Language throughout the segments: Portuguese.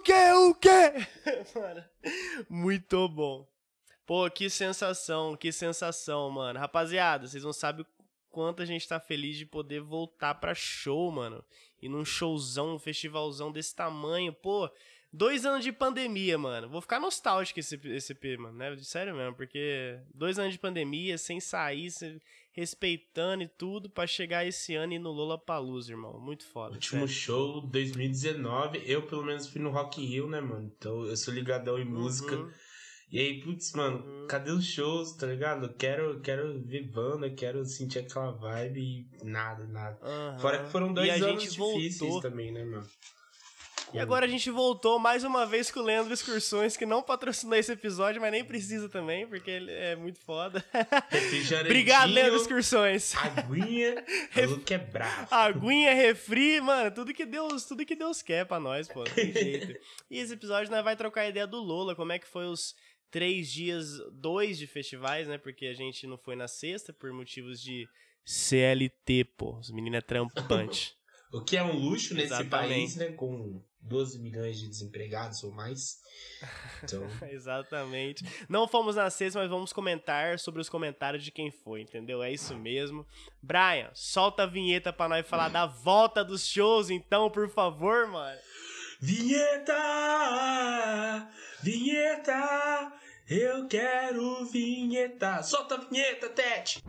que? O que? mano, muito bom. Pô, que sensação, que sensação, mano. Rapaziada, vocês não sabem quanto a gente tá feliz de poder voltar pra show, mano. E num showzão, um festivalzão desse tamanho. Pô, dois anos de pandemia, mano. Vou ficar nostálgico esse, esse EP, mano, né? Sério mesmo, porque dois anos de pandemia, sem sair, respeitando e tudo, para chegar esse ano e no Lola Palusa, irmão. Muito foda. Último sério. show 2019. Eu, pelo menos, fui no Rock Hill, né, mano? Então eu sou ligadão em música. Uhum. E aí, putz, mano, uhum. cadê os shows, tá ligado? Quero, quero ver banda, quero sentir aquela vibe e nada, nada. Uhum. Fora que foram dois anos difíceis voltou. também, né, mano? E agora a gente voltou mais uma vez com o Leandro Excursões, que não patrocinou esse episódio, mas nem precisa também, porque ele é muito foda. Obrigado, Leandro Excursões. Aguinha, Ref... que é bravo. Aguinha, refri, mano, tudo que Deus, tudo que Deus quer pra nós, pô, tem jeito. e esse episódio nós vai trocar a ideia do Lola, como é que foi os três dias, dois de festivais, né? Porque a gente não foi na sexta por motivos de CLT, pô. Os meninos é trampante. O que é um luxo nesse Exatamente. país, né? Com 12 milhões de desempregados ou mais. Então... Exatamente. Não fomos na sexta, mas vamos comentar sobre os comentários de quem foi, entendeu? É isso mesmo. Brian, solta a vinheta pra nós falar da volta dos shows, então, por favor, mano. Vinheta! Vinheta! Eu quero vinheta! Solta a vinheta, Tete!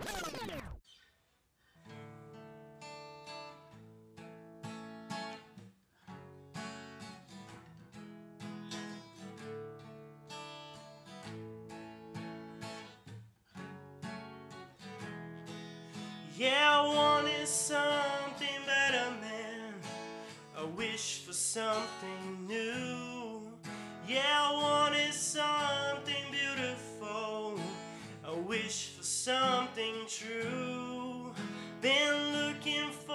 I wanted something better, man. I wish for something new. Yeah, I wanted something beautiful. I wish for something true. Been looking for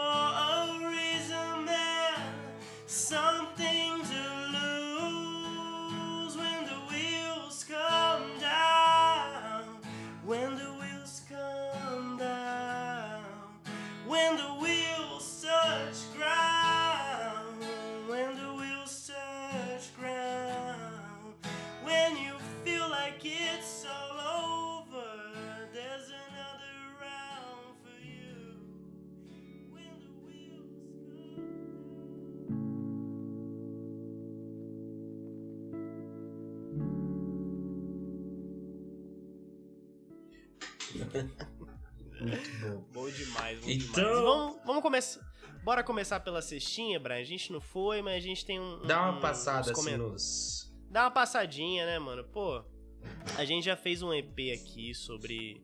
bom. Bom demais, bom Então- demais. Vamos, vamos começar. Bora começar pela cestinha, Brian. A gente não foi, mas a gente tem um. Dá uma um- passada assim nos. Dá uma passadinha, né, mano? Pô, a gente já fez um EP aqui sobre.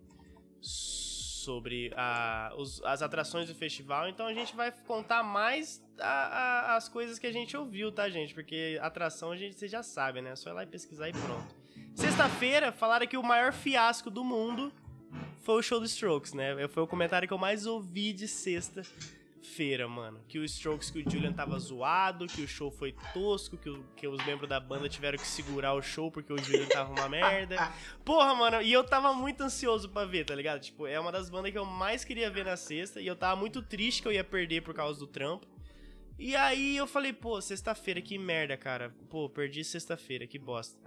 Sobre a, os- as atrações do festival, então a gente vai contar mais a- a- as coisas que a gente ouviu, tá, gente? Porque atração a gente você já sabe, né? É só ir lá e pesquisar e pronto. Sexta-feira falaram que o maior fiasco do mundo foi o show do Strokes, né? Foi o comentário que eu mais ouvi de sexta-feira, mano. Que o Strokes, que o Julian tava zoado, que o show foi tosco, que, o- que os membros da banda tiveram que segurar o show porque o Julian tava uma merda. Porra, mano, e eu tava muito ansioso pra ver, tá ligado? Tipo, é uma das bandas que eu mais queria ver na sexta e eu tava muito triste que eu ia perder por causa do trampo. E aí eu falei, pô, sexta-feira, que merda, cara. Pô, perdi sexta-feira, que bosta.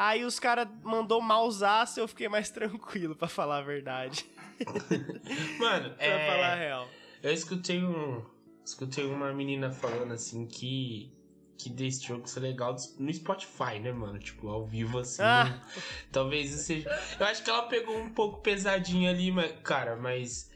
Aí os caras mandou mausaço, eu fiquei mais tranquilo, pra falar a verdade. Mano, pra é. falar a real. Eu escutei um. Escutei uma menina falando assim que. Que The Strokes é legal no Spotify, né, mano? Tipo, ao vivo assim. Ah. Talvez isso seja. Eu acho que ela pegou um pouco pesadinho ali, mas, cara, mas.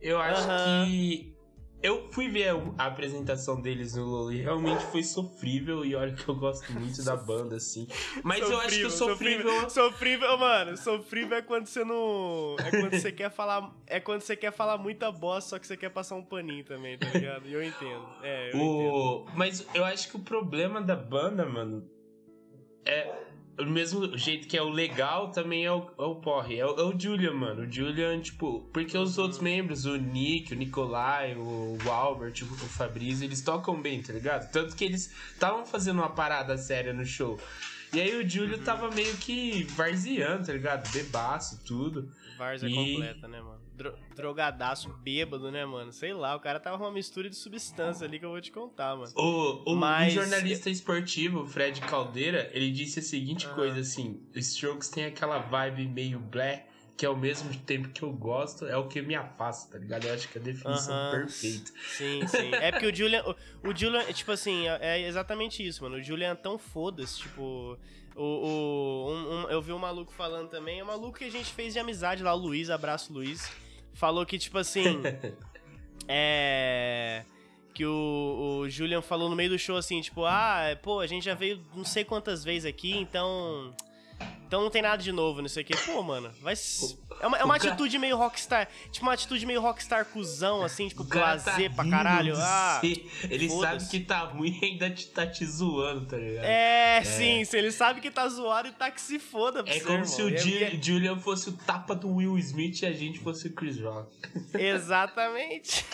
Eu acho Aham. que. Eu fui ver a apresentação deles no Lola e realmente foi sofrível. E olha que eu gosto muito da banda, assim. Mas eu acho que o sofrível. Sofrível, mano, sofrível é quando você não. É quando você quer falar. É quando você quer falar muita bosta, só que você quer passar um paninho também, tá ligado? E eu entendo. É, eu entendo. O... Mas eu acho que o problema da banda, mano, é o mesmo jeito que é o legal, também é o, é o porre. É o, é o Julian, mano. O Julian, tipo, porque os outros membros, o Nick, o Nicolai, o, o Albert, o, o Fabrício, eles tocam bem, tá ligado? Tanto que eles estavam fazendo uma parada séria no show. E aí o Júlio uhum. tava meio que varzeando, tá ligado? Bebaço, tudo. Várzea e... completa, né, mano? Dro drogadaço, bêbado, né, mano? Sei lá, o cara tava uma mistura de substância ali que eu vou te contar, mano. O, o, Mas... jornalista esportivo, Fred Caldeira, ele disse a seguinte uhum. coisa, assim, Strokes tem aquela vibe meio black, que ao mesmo tempo que eu gosto, é o que me afasta, tá ligado? Eu acho que é a definição perfeita. Sim, sim. É porque o Julian, o, o Julian, tipo assim, é, é exatamente isso, mano. O Julian é tão foda-se, tipo... O, o um, um, eu vi um maluco falando também, é um maluco que a gente fez de amizade lá, o Luiz, abraço Luiz. Falou que, tipo assim. é. Que o, o Julian falou no meio do show assim, tipo, ah, pô, a gente já veio não sei quantas vezes aqui, então então não tem nada de novo nisso aqui. Pô, mano, vai. É uma, é uma atitude cara... meio rockstar. Tipo, uma atitude meio rockstar cuzão, assim, tipo, blazer tá pra caralho. Ah, ele sabe que tá ruim e ainda te, tá te zoando, tá ligado? É, é, sim, sim. Ele sabe que tá zoado e tá que se foda pra É você, como irmão. se o é, Julian fosse o tapa do Will Smith e a gente fosse o Chris Rock. Exatamente.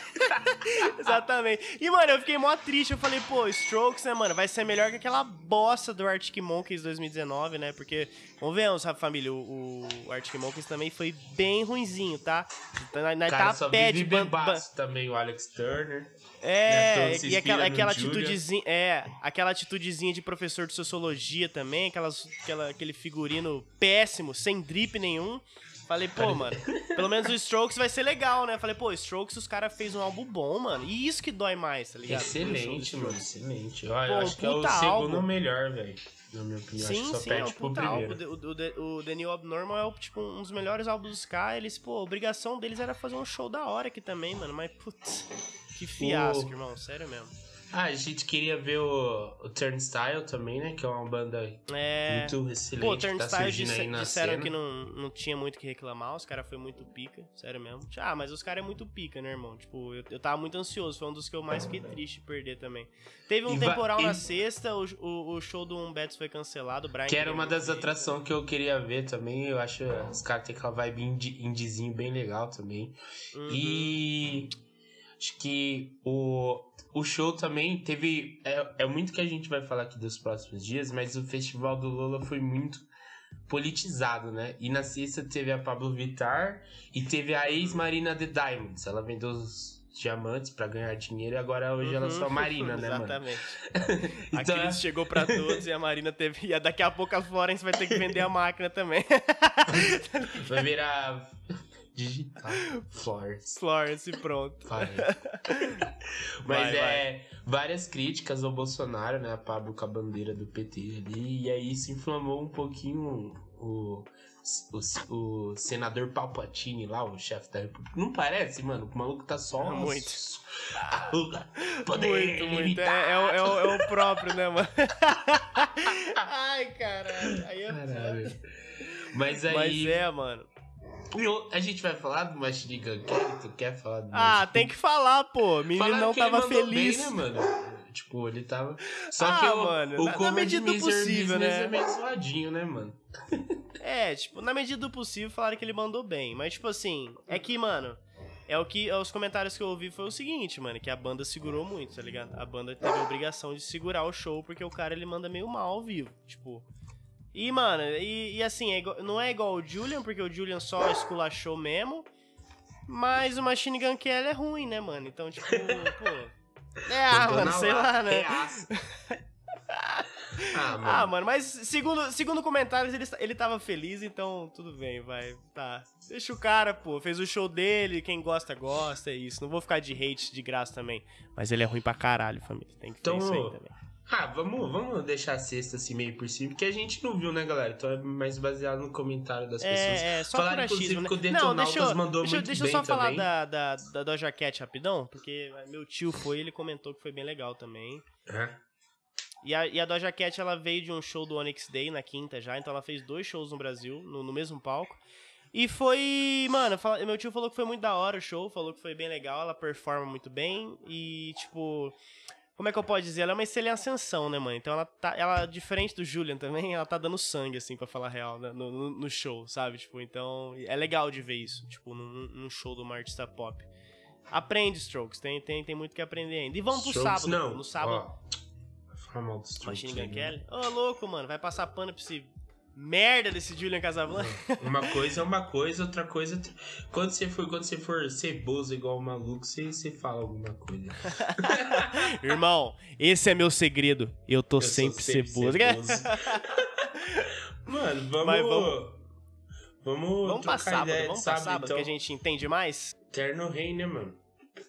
Exatamente. E, mano, eu fiquei mó triste. Eu falei, pô, Strokes, né, mano, vai ser melhor que aquela bosta do Arctic Monkeys 2019, né? Porque Convenhamos, sabe, família, o, o Arctic Monkeys também foi bem ruinzinho, tá? Na, na Cara, tá só pé de ban, ban... também o Alex Turner. É, né? e aquela, aquela atitudezinha, é, aquela atitudezinha de professor de sociologia também, aquelas, aquela, aquele figurino péssimo, sem drip nenhum. Falei, pô, mano, pelo menos o Strokes vai ser legal, né? Falei, pô, Strokes os caras fez um álbum bom, mano. E isso que dói mais, tá ligado? Excelente, mano, excelente. Olha, eu acho que é o segundo melhor, velho na minha opinião. Sim, só sim, perde é um puta álbum. O, o, o The New Abnormal é o, tipo, um dos melhores álbuns dos caras. Eles, pô, a obrigação deles era fazer um show da hora aqui também, mano. Mas, putz, que fiasco, o... irmão. Sério mesmo. Ah, a gente queria ver o, o Turnstile também, né? Que é uma banda é... muito excelente. Pô, o Turnstile tá disse, disseram cena. que não, não tinha muito o que reclamar, os caras foi muito pica, sério mesmo. Ah, mas os caras é muito pica, né, irmão? Tipo, eu, eu tava muito ansioso, foi um dos que eu mais fiquei triste de perder também. Teve um e temporal e... na sexta, o, o, o, show do Umbetos foi cancelado, o Brian... Que era uma das atrações que eu queria ver também, eu acho os caras têm aquela vibe indizinho bem legal também. Uhum. E... Acho que o, o show também teve. É, é muito que a gente vai falar aqui dos próximos dias, mas o festival do Lola foi muito politizado, né? E na sexta teve a Pablo Vittar e teve a ex-Marina The Diamonds. Ela vendeu os diamantes para ganhar dinheiro e agora hoje uhum, ela só Marina, né, Exatamente. mano? então, a crise chegou para todos e a Marina teve. E daqui a pouco a Florence vai ter que vender a máquina também. vai virar digital. Florence. Florence, pronto. Vai. Mas vai, é vai. várias críticas ao Bolsonaro, né? A Pablo com a bandeira do PT ali. E aí se inflamou um pouquinho o, o, o senador Palpatine lá, o chefe da República. Não parece, mano? O maluco tá só. É muito. Poder muito, muito. É, é, o, é, o, é, o, próprio, né, mano? Ai, caralho. Aí é caralho. Mas aí. Mas é, mano. A gente vai falar do Machine Gun Tu quer falar do Ah, tem que falar, pô. O menino não tava feliz. Bem, né, mano? Tipo, ele tava. Só ah, que o, mano, o na, na medida do possível, né? é meio zoadinho, né, mano? é, tipo, na medida do possível falaram que ele mandou bem. Mas, tipo assim, é que, mano. É o que os comentários que eu ouvi foi o seguinte, mano, que a banda segurou muito, tá ligado? A banda teve a obrigação de segurar o show porque o cara ele manda meio mal ao vivo, tipo, e, mano, e, e assim, é igual, não é igual o Julian, porque o Julian só esculachou mesmo. Mas o Machine Gun Kelly é ruim, né, mano? Então, tipo, pô. É, ah, mano, sei lá, né? ah, mano. ah, mano, mas segundo, segundo comentários, ele, ele tava feliz, então tudo bem, vai. Tá. Deixa o cara, pô. Fez o show dele, quem gosta, gosta, é isso. Não vou ficar de hate de graça também. Mas ele é ruim pra caralho, família. Tem que ter então, isso aí também. Ah, vamos, vamos deixar a sexta assim meio por cima, porque a gente não viu, né, galera? Então é mais baseado no comentário das é, pessoas. É, só Falaram, por achismo, né? que o Detonautas não, deixa eu, mandou deixa, muito deixa bem Deixa eu só falar da, da, da Doja Cat rapidão, porque meu tio foi ele comentou que foi bem legal também. É. E a, e a Doja Cat, ela veio de um show do Onyx Day na quinta já, então ela fez dois shows no Brasil, no, no mesmo palco. E foi, mano, meu tio falou que foi muito da hora o show, falou que foi bem legal, ela performa muito bem e, tipo, como é que eu posso dizer? Ela é uma excelente ascensão, né, mãe? Então ela tá. Ela, diferente do Julian também, ela tá dando sangue, assim, pra falar real, né? no, no, no, show, sabe? Tipo, então. É legal de ver isso, tipo, num, num show de uma artista pop. Aprende, Strokes, tem, tem, tem muito que aprender ainda. E vamos pro sábado, não. no sábado. Ó, Machine Gun Kelly. Ô, oh, louco, mano. Vai passar pano pra esse merda desse Julian Casablanca. Uma coisa é uma coisa, outra coisa. Quando você for, quando você for ceboso igual o maluco, você, você fala alguma coisa. Irmão, esse é meu segredo. Eu tô eu sempre, sempre ceboso. ceboso. Mano, vamos. Mas vamos... Vamos, vamos pra sábado, vamos pra sábado então... que a gente entende mais? Terno Rei, né, mano?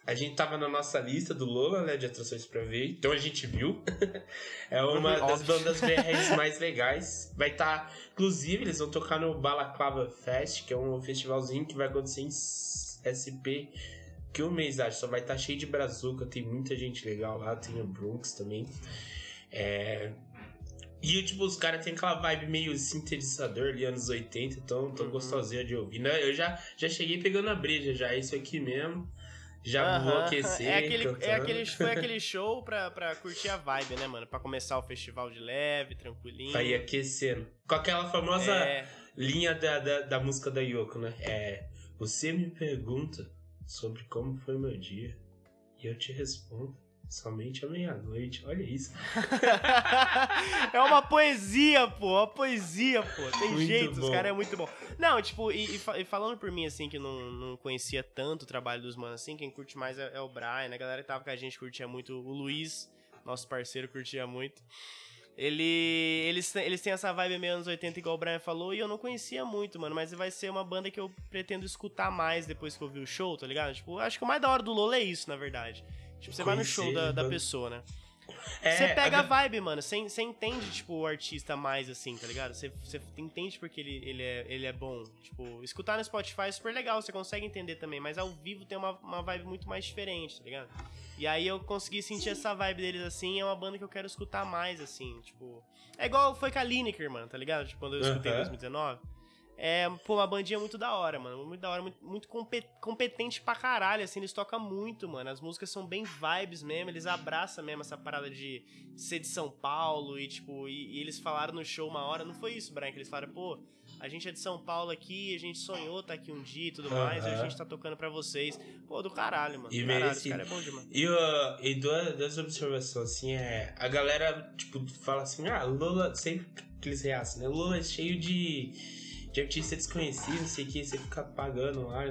A gente tava na nossa lista do Lola, né, de atrações pra ver, então a gente viu. é uma das bandas BRs mais legais. Vai estar, tá, inclusive, eles vão tocar no Balaclava Fest, que é um festivalzinho que vai acontecer em SP, que um mês, acho, só vai estar tá cheio de brazuca, tem muita gente legal lá, tem o Bronx também. É... E, tipo, os caras têm aquela vibe meio sintetizador ali, anos 80, então tô uhum. gostosinha de ouvir. Né? Eu já, já cheguei pegando a breja, já, isso aqui mesmo. Já vou aquecer. É aquele, é aquele, foi aquele show pra, pra curtir a vibe, né, mano? Pra começar o festival de leve, tranquilinho. Pra ir aquecendo. Com aquela famosa é... linha da, da, da música da Yoko, né? É. Você me pergunta sobre como foi meu dia e eu te respondo Somente à meia-noite, olha isso. é uma poesia, pô, uma poesia, pô. Tem muito jeito, bom. os caras é muito bom. Não, tipo, e, e, falando por mim, assim, que não, não conhecia tanto o trabalho dos manos, assim, quem curte mais é, é, o Brian, a galera que tava com a gente curtia muito, o Luiz, nosso parceiro, curtia muito. Ele, eles, eles têm essa vibe meio anos 80, igual o Brian falou, e eu não conhecia muito, mano, mas vai ser uma banda que eu pretendo escutar mais depois que eu vi o show, tá ligado? Tipo, acho que o mais da hora do Lola é isso, na verdade. Tipo, você vai no show da, da pessoa, né? É, você pega a... vibe, mano. Você, você entende, tipo, o artista mais assim, tá ligado? Você, você entende porque ele, ele, é, ele é bom. Tipo, escutar no Spotify é super legal, você consegue entender também, mas ao vivo tem uma, uma vibe muito mais diferente, tá ligado? E aí eu consegui sentir essa vibe deles assim, é uma banda que eu quero escutar mais, assim, tipo. É igual foi com a Lineker, mano, tá ligado? Tipo, quando eu escutei em 2019. É, pô, uma bandinha muito da hora, mano. Muito da hora, muito, muito competente pra caralho, assim, eles tocam muito, mano. As músicas são bem vibes mesmo, eles abraçam mesmo essa parada de ser de São Paulo e, tipo, e, e eles falaram no show uma hora, não foi isso, Brian, que eles falaram, pô, a gente é de São Paulo aqui, a gente sonhou tá aqui um dia e tudo uhum. mais, e a gente tá tocando pra vocês. Pô, do caralho, mano. E caralho, esse cara é bom demais. E, uh, e duas, duas observações, assim, é. A galera, tipo, fala assim, ah, Lula, sempre que eles reaçam, né? Lula é cheio de de artista desconhecido, não sei o que, você fica pagando lá.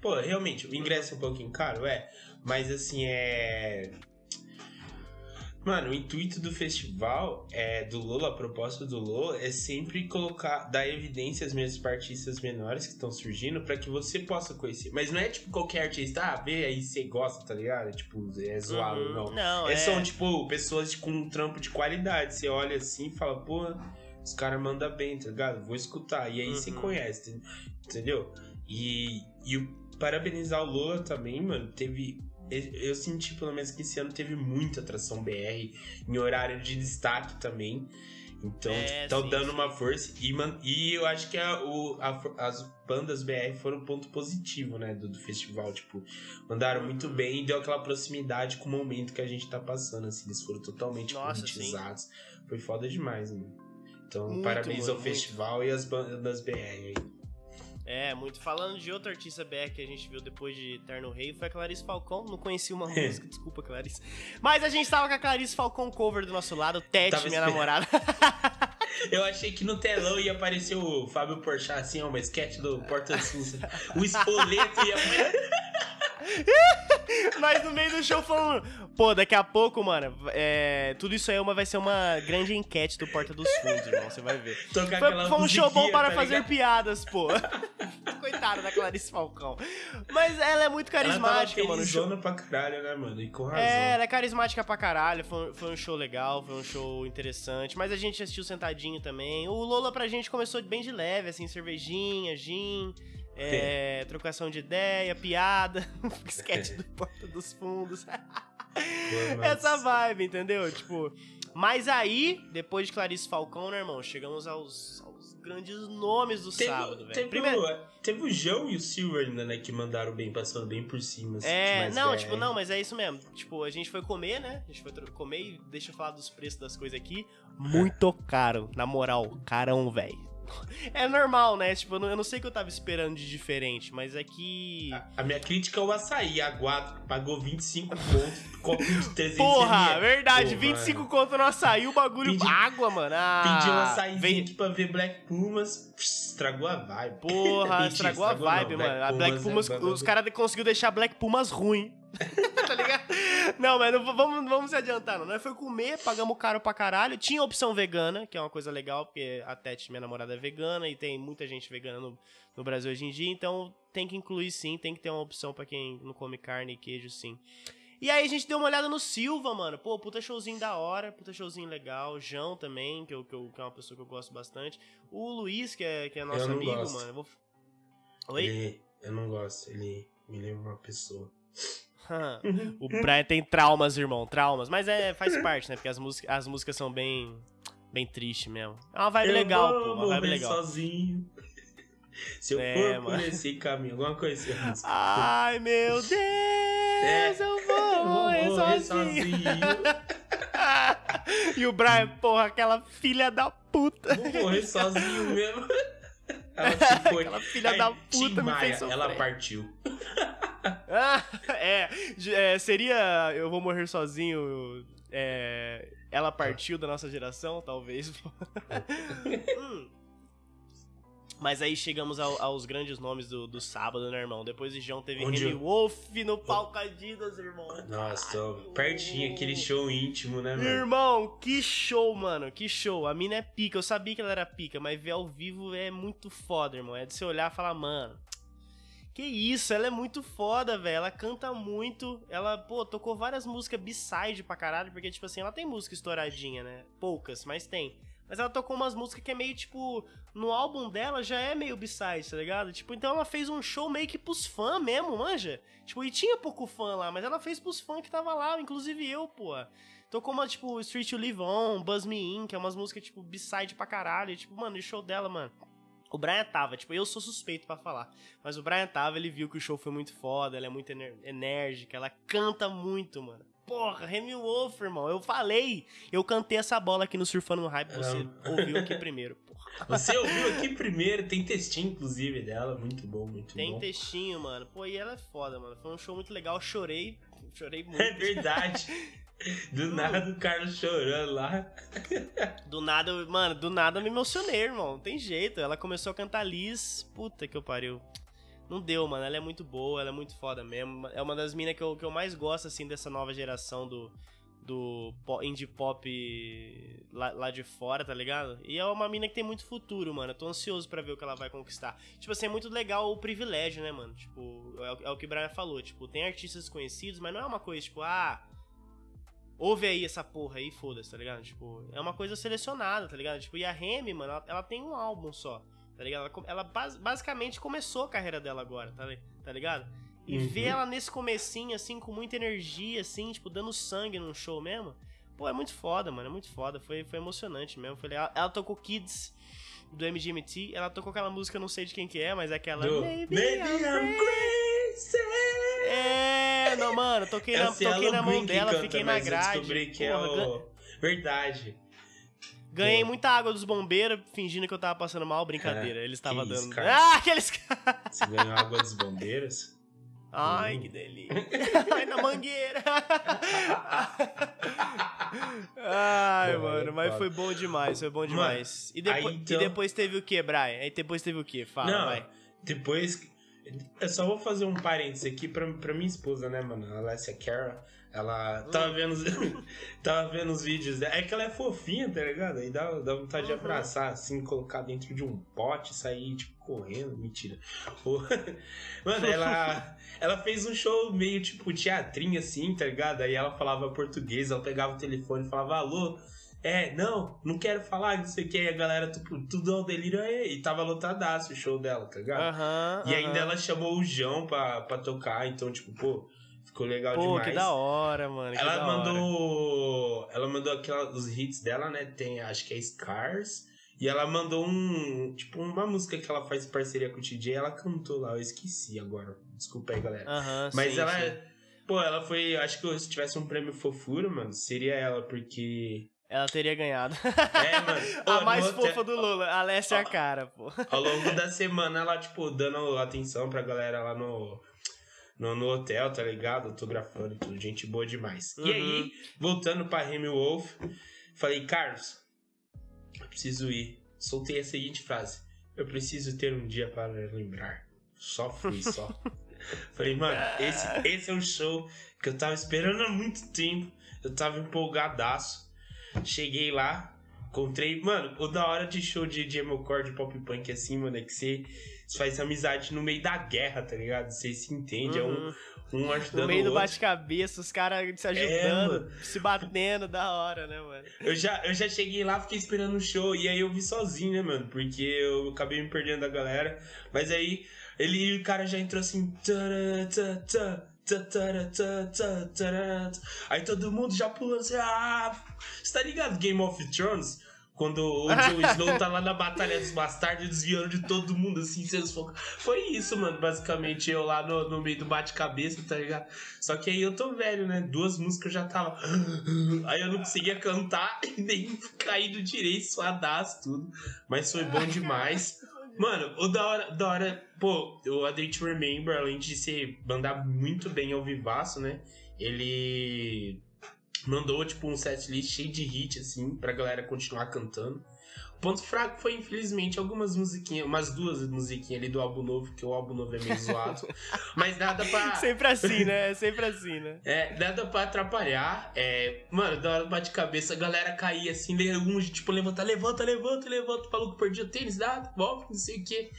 Pô, realmente, o ingresso é um pouquinho caro, é. Mas assim, é. Mano, o intuito do festival, é, do Lula, a proposta do Lula, é sempre colocar, dar evidência às mesmas artistas menores que estão surgindo para que você possa conhecer. Mas não é tipo qualquer artista, ah, vê aí você gosta, tá ligado? Tipo, é zoado, uhum, não. não. É, é são, tipo, pessoas com um trampo de qualidade. Você olha assim e fala, pô, os caras mandam bem, tá ligado? Vou escutar. E aí uhum. você conhece, entendeu? E, e parabenizar o Lula também, mano, teve. Eu senti pelo menos que esse ano teve muita atração BR em horário de destaque também. Então, é, dando sim. uma força. E, man, e eu acho que a, o, a, as bandas BR foram um ponto positivo, né? Do, do festival. Tipo, mandaram muito bem e deu aquela proximidade com o momento que a gente tá passando. Assim, eles foram totalmente Nossa, politizados. Sim. Foi foda demais, mano. Então, muito, parabéns mano, ao muito. festival e as bandas BR aí. É, muito. Falando de outro artista BR que a gente viu depois de Terno Rei, foi a Clarice Falcão. Não conheci uma música, desculpa, Clarice. Mas a gente tava com a Clarice Falcão cover do nosso lado, Tete, minha namorada. Eu achei que no telão ia aparecer o Fábio Porchat, assim, ó, uma sketch do Porta Sul. o espoleto ia... Nós no meio do show falando, pô, daqui a pouco, mano, é, tudo isso aí é uma, vai ser uma grande enquete do Porta dos Fundos, irmão, você vai ver. Tocar foi, foi um show bom para tá fazer piadas, pô. Coitada da Clarice Falcão. Mas ela é muito carismática, ela mano. Show... pra caralho, né, mano? E com razão. É, ela é carismática pra caralho. Foi, foi um show legal, foi um show interessante. Mas a gente assistiu sentadinho também. O Lola pra gente começou bem de leve, assim, cervejinha, gin. É, trocação de ideia, piada, sketch do Porta dos Fundos. Essa vibe, entendeu? Tipo, mas aí, depois de Clarice Falcão, né, irmão? Chegamos aos, aos grandes nomes do teve, sábado, velho. Teve, Primeiro... teve o João e o Silver ainda, né, que mandaram bem, passando bem por cima. Assim, é, não, é... tipo, não, mas é isso mesmo. Tipo, a gente foi comer, né? A gente foi comer e deixa eu falar dos preços das coisas aqui. Muito caro, na moral, carão, velho É normal, né? Tipo, eu não, eu não sei o que eu tava esperando de diferente, mas é que. A, a minha crítica é o açaí. A Guato pagou 25 pontos, copo de 300 Porra, ml. verdade, Pô, 25 mano. conto no açaí, o bagulho. Pedi- água, mano. Ah, Pedi um açaizinho vem- aqui pra ver Black Pumas. pss, Estragou a vibe. Porra, Mentira, estragou a não. vibe, mano. A Black é Pumas, banda os caras conseguiu deixar Black Pumas ruim. tá ligado? Não, mas não, vamos, vamos se adiantar, não. Nós foi comer, pagamos caro pra caralho. Tinha opção vegana, que é uma coisa legal, porque a Tete, minha namorada, é vegana e tem muita gente vegana no, no Brasil hoje em dia, então tem que incluir sim, tem que ter uma opção pra quem não come carne e queijo, sim. E aí a gente deu uma olhada no Silva, mano. Pô, puta showzinho da hora, puta showzinho legal. João também, que, eu, que, eu, que é uma pessoa que eu gosto bastante. O Luiz, que é, que é nosso amigo, gosto. mano. Eu vou... Oi? Ele, eu não gosto, ele me lembra uma pessoa. O Brian tem traumas, irmão, traumas. Mas é, faz parte, né? Porque as, músicas as músicas são bem. bem tristes mesmo. É uma vibe eu legal, vou pô. Uma vibe legal. sozinho. Se eu É, for mano. por esse caminho, alguma coisa assim. Ai, meu Deus, eu vou Eu vou morrer sozinho. sozinho. e o Brian, porra, aquela filha da puta. Vou morrer sozinho mesmo. Ela se foi. Aquela filha Aí, da Tim puta me Maia, fez sofrer. Ela partiu. Ah, é, é, seria Eu Vou Morrer Sozinho. é, ela partiu da nossa geração, talvez. Hum. Mas aí chegamos ao- aos grandes nomes do, do sábado, né, irmão? Depois de João teve Onde Remy eu- Wolf no palco Adidas, irmão. Nossa, pertinho, aquele show íntimo, né, mano? Irmão, que show, mano, que show. A mina é pica, eu sabia que ela era pica, mas ver ao vivo é muito foda, irmão. É de você olhar e falar, mano, que isso, ela é muito foda, velho. Ela canta muito, ela, pô, tocou várias músicas B-side pra caralho, porque, tipo assim, ela tem música estouradinha, né? Poucas, mas tem. Mas ela tocou umas músicas que é meio, tipo, no álbum dela já é meio B-side, tá ligado? Tipo, então ela fez um show meio que pros fãs mesmo, manja? Tipo, e tinha pouco fã lá, mas ela fez pros fãs que tava lá, inclusive eu, pô. Tocou uma, tipo, Street You Live On, Buzz Me In, que é umas músicas, tipo, B-side pra caralho. Tipo, mano, o show dela, mano. O Brian tava, tipo, eu sou suspeito pra falar. Mas o Brian tava, ele viu que o show foi muito foda, ela é muito enérgica, ela canta muito, mano. Porra, Remy Wolf, irmão, eu falei. Eu cantei essa bola aqui no Surfando no Hype, você Ah. ouviu aqui primeiro, porra. Você ouviu aqui primeiro, tem textinho, inclusive, dela. Muito bom, muito Tem bom. textinho, mano. Pô, e ela é foda, mano. Foi um show muito legal, chorei, chorei muito. É verdade. Do nada o Carlos chorando lá. Do nada, mano, do nada eu me emocionei, irmão. Não tem jeito. Ela começou a cantar Liz. Puta que eu pariu. Não deu, mano. Ela é muito boa, ela é muito foda mesmo. É uma das minas que eu, que eu mais gosto, assim, dessa nova geração do, do indie pop lá, lá de fora, tá ligado? E é uma mina que tem muito futuro, mano. Eu tô ansioso pra ver o que ela vai conquistar. Tipo assim, é muito legal o privilégio, né, mano? Tipo, é, o- é o que o Brian falou. Tipo, tem artistas conhecidos, mas não é uma coisa, tipo, ah ouve aí essa porra aí, foda-se, tá ligado? Tipo, é uma coisa selecionada, tá ligado? Tipo, e a Remy, mano, ela, ela tem um álbum só, tá ligado? Ela, ela bas- basicamente começou a carreira dela agora, tá, tá ligado? E Uhum. ver ela nesse comecinho, assim, com muita energia, assim, tipo, dando sangue num show mesmo, pô, é muito foda, mano, é muito foda. Foi, foi emocionante mesmo, foi legal. Ela tocou Kids do MGMT, ela tocou aquela música, não sei de quem que é, mas é aquela... Do Maybe Maybe I'm I'm crazy. crazy. É, não, mano, toquei É na, o Cielo toquei na mão dela, canta, fiquei na mas eu grade. descobri que Porra, é gan- o... Verdade. Ganhei Pô. muita água dos bombeiros, fingindo que eu tava passando mal, brincadeira. É, Eles estavam isso, dando. Ah, aqueles caras! Você ganhou água dos bombeiros? Ai, Hum. que delícia. Ai, na mangueira. Ai, Pô, mano, é mas foi bom demais, foi bom Mano, demais. E, depois, aí, então- e depois teve o que, Brian? Aí depois teve o que? Fala, Não, vai. depois... Eu só vou fazer um parênteses aqui pra, pra minha esposa, né, mano? A Alessia Cara. Ela Hum. tava vendo, os, tava vendo os vídeos dela. É que ela é fofinha, tá ligado? Aí dá, dá vontade de Uhum. abraçar, assim, colocar dentro de um pote, sair, tipo, correndo. Mentira. Mano, ela, ela fez um show meio, tipo, teatrinho, assim, tá ligado? Aí ela falava português, ela pegava o telefone e falava, alô, é, não, não quero falar, não sei o que. Aí a galera, tipo, tudo ao delírio, aí. E tava lotadaço o show dela, tá ligado? Aham. E ainda aham. ela chamou o João pra, pra tocar, então, tipo, pô, ficou legal Pô, demais. que da hora, mano. Ela da hora. mandou. Ela mandou aquela, os hits dela, né? Tem, acho que é Scars. E ela mandou um. Tipo, uma música que ela faz parceria com o TJ. Ela cantou lá, eu esqueci agora. Desculpa aí, galera. Aham, Mas sim, ela. sim. Pô, ela foi. Acho que se tivesse um prêmio fofura, mano, seria ela, porque Ela teria ganhado. É, mano. a mais fofa do Lula, a Alessia é a cara, pô. Ao longo da semana, ela, tipo, dando atenção pra galera lá no, no, no hotel, tá ligado? Autografando e tudo. Gente boa demais. Uhum. E aí, voltando pra Remy Wolf, falei, Carlos, eu preciso ir. Soltei a seguinte frase. Eu preciso ter um dia para lembrar. Só fui, só. falei, mano, esse, esse é o show que eu tava esperando há muito tempo. Eu tava empolgadaço. Cheguei lá, encontrei. Mano, o da hora de show de, de emo-core, de pop punk assim, mano, é que você, faz amizade no meio da guerra, tá ligado? Você se entende, uhum. é um. Um ajudando no meio do bate-cabeça, os caras se ajudando, é, se batendo, da hora, né, mano? Eu já, eu já cheguei lá, fiquei esperando o show, e aí eu vi sozinho, né, mano? Porque eu acabei me perdendo da galera. Mas aí, ele, o cara já entrou assim. Tara, tara, tara, Aí todo mundo já pulando assim, ah, você tá ligado Game of Thrones? Quando o Jon Snow tá lá na Batalha dos Bastardos desviando de todo mundo, assim, seus focos. Foi isso, mano, basicamente, eu lá no, no meio do bate-cabeça, tá ligado? Só que aí eu tô velho, né? Duas músicas eu já tava. Aí eu não conseguia cantar e nem cair do direito, suadaço, tudo. Mas foi bom demais. Mano, o da hora, da hora, pô, o A Day to Remember, além de ser mandar muito bem ao vivaço, né? Ele mandou, tipo, um setlist cheio de hit, assim, pra galera continuar cantando. Ponto fraco foi, infelizmente, algumas musiquinhas, umas duas musiquinhas ali do álbum novo, que o álbum novo é meio zoado. mas nada pra. Sempre assim, né? Sempre assim, né? É, nada pra atrapalhar. É, mano, da hora do bate-cabeça, a galera caía assim, um, tipo, levanta, levanta, levanta, levanta. Falou que perdia o tênis, nada, volta, não sei o quê.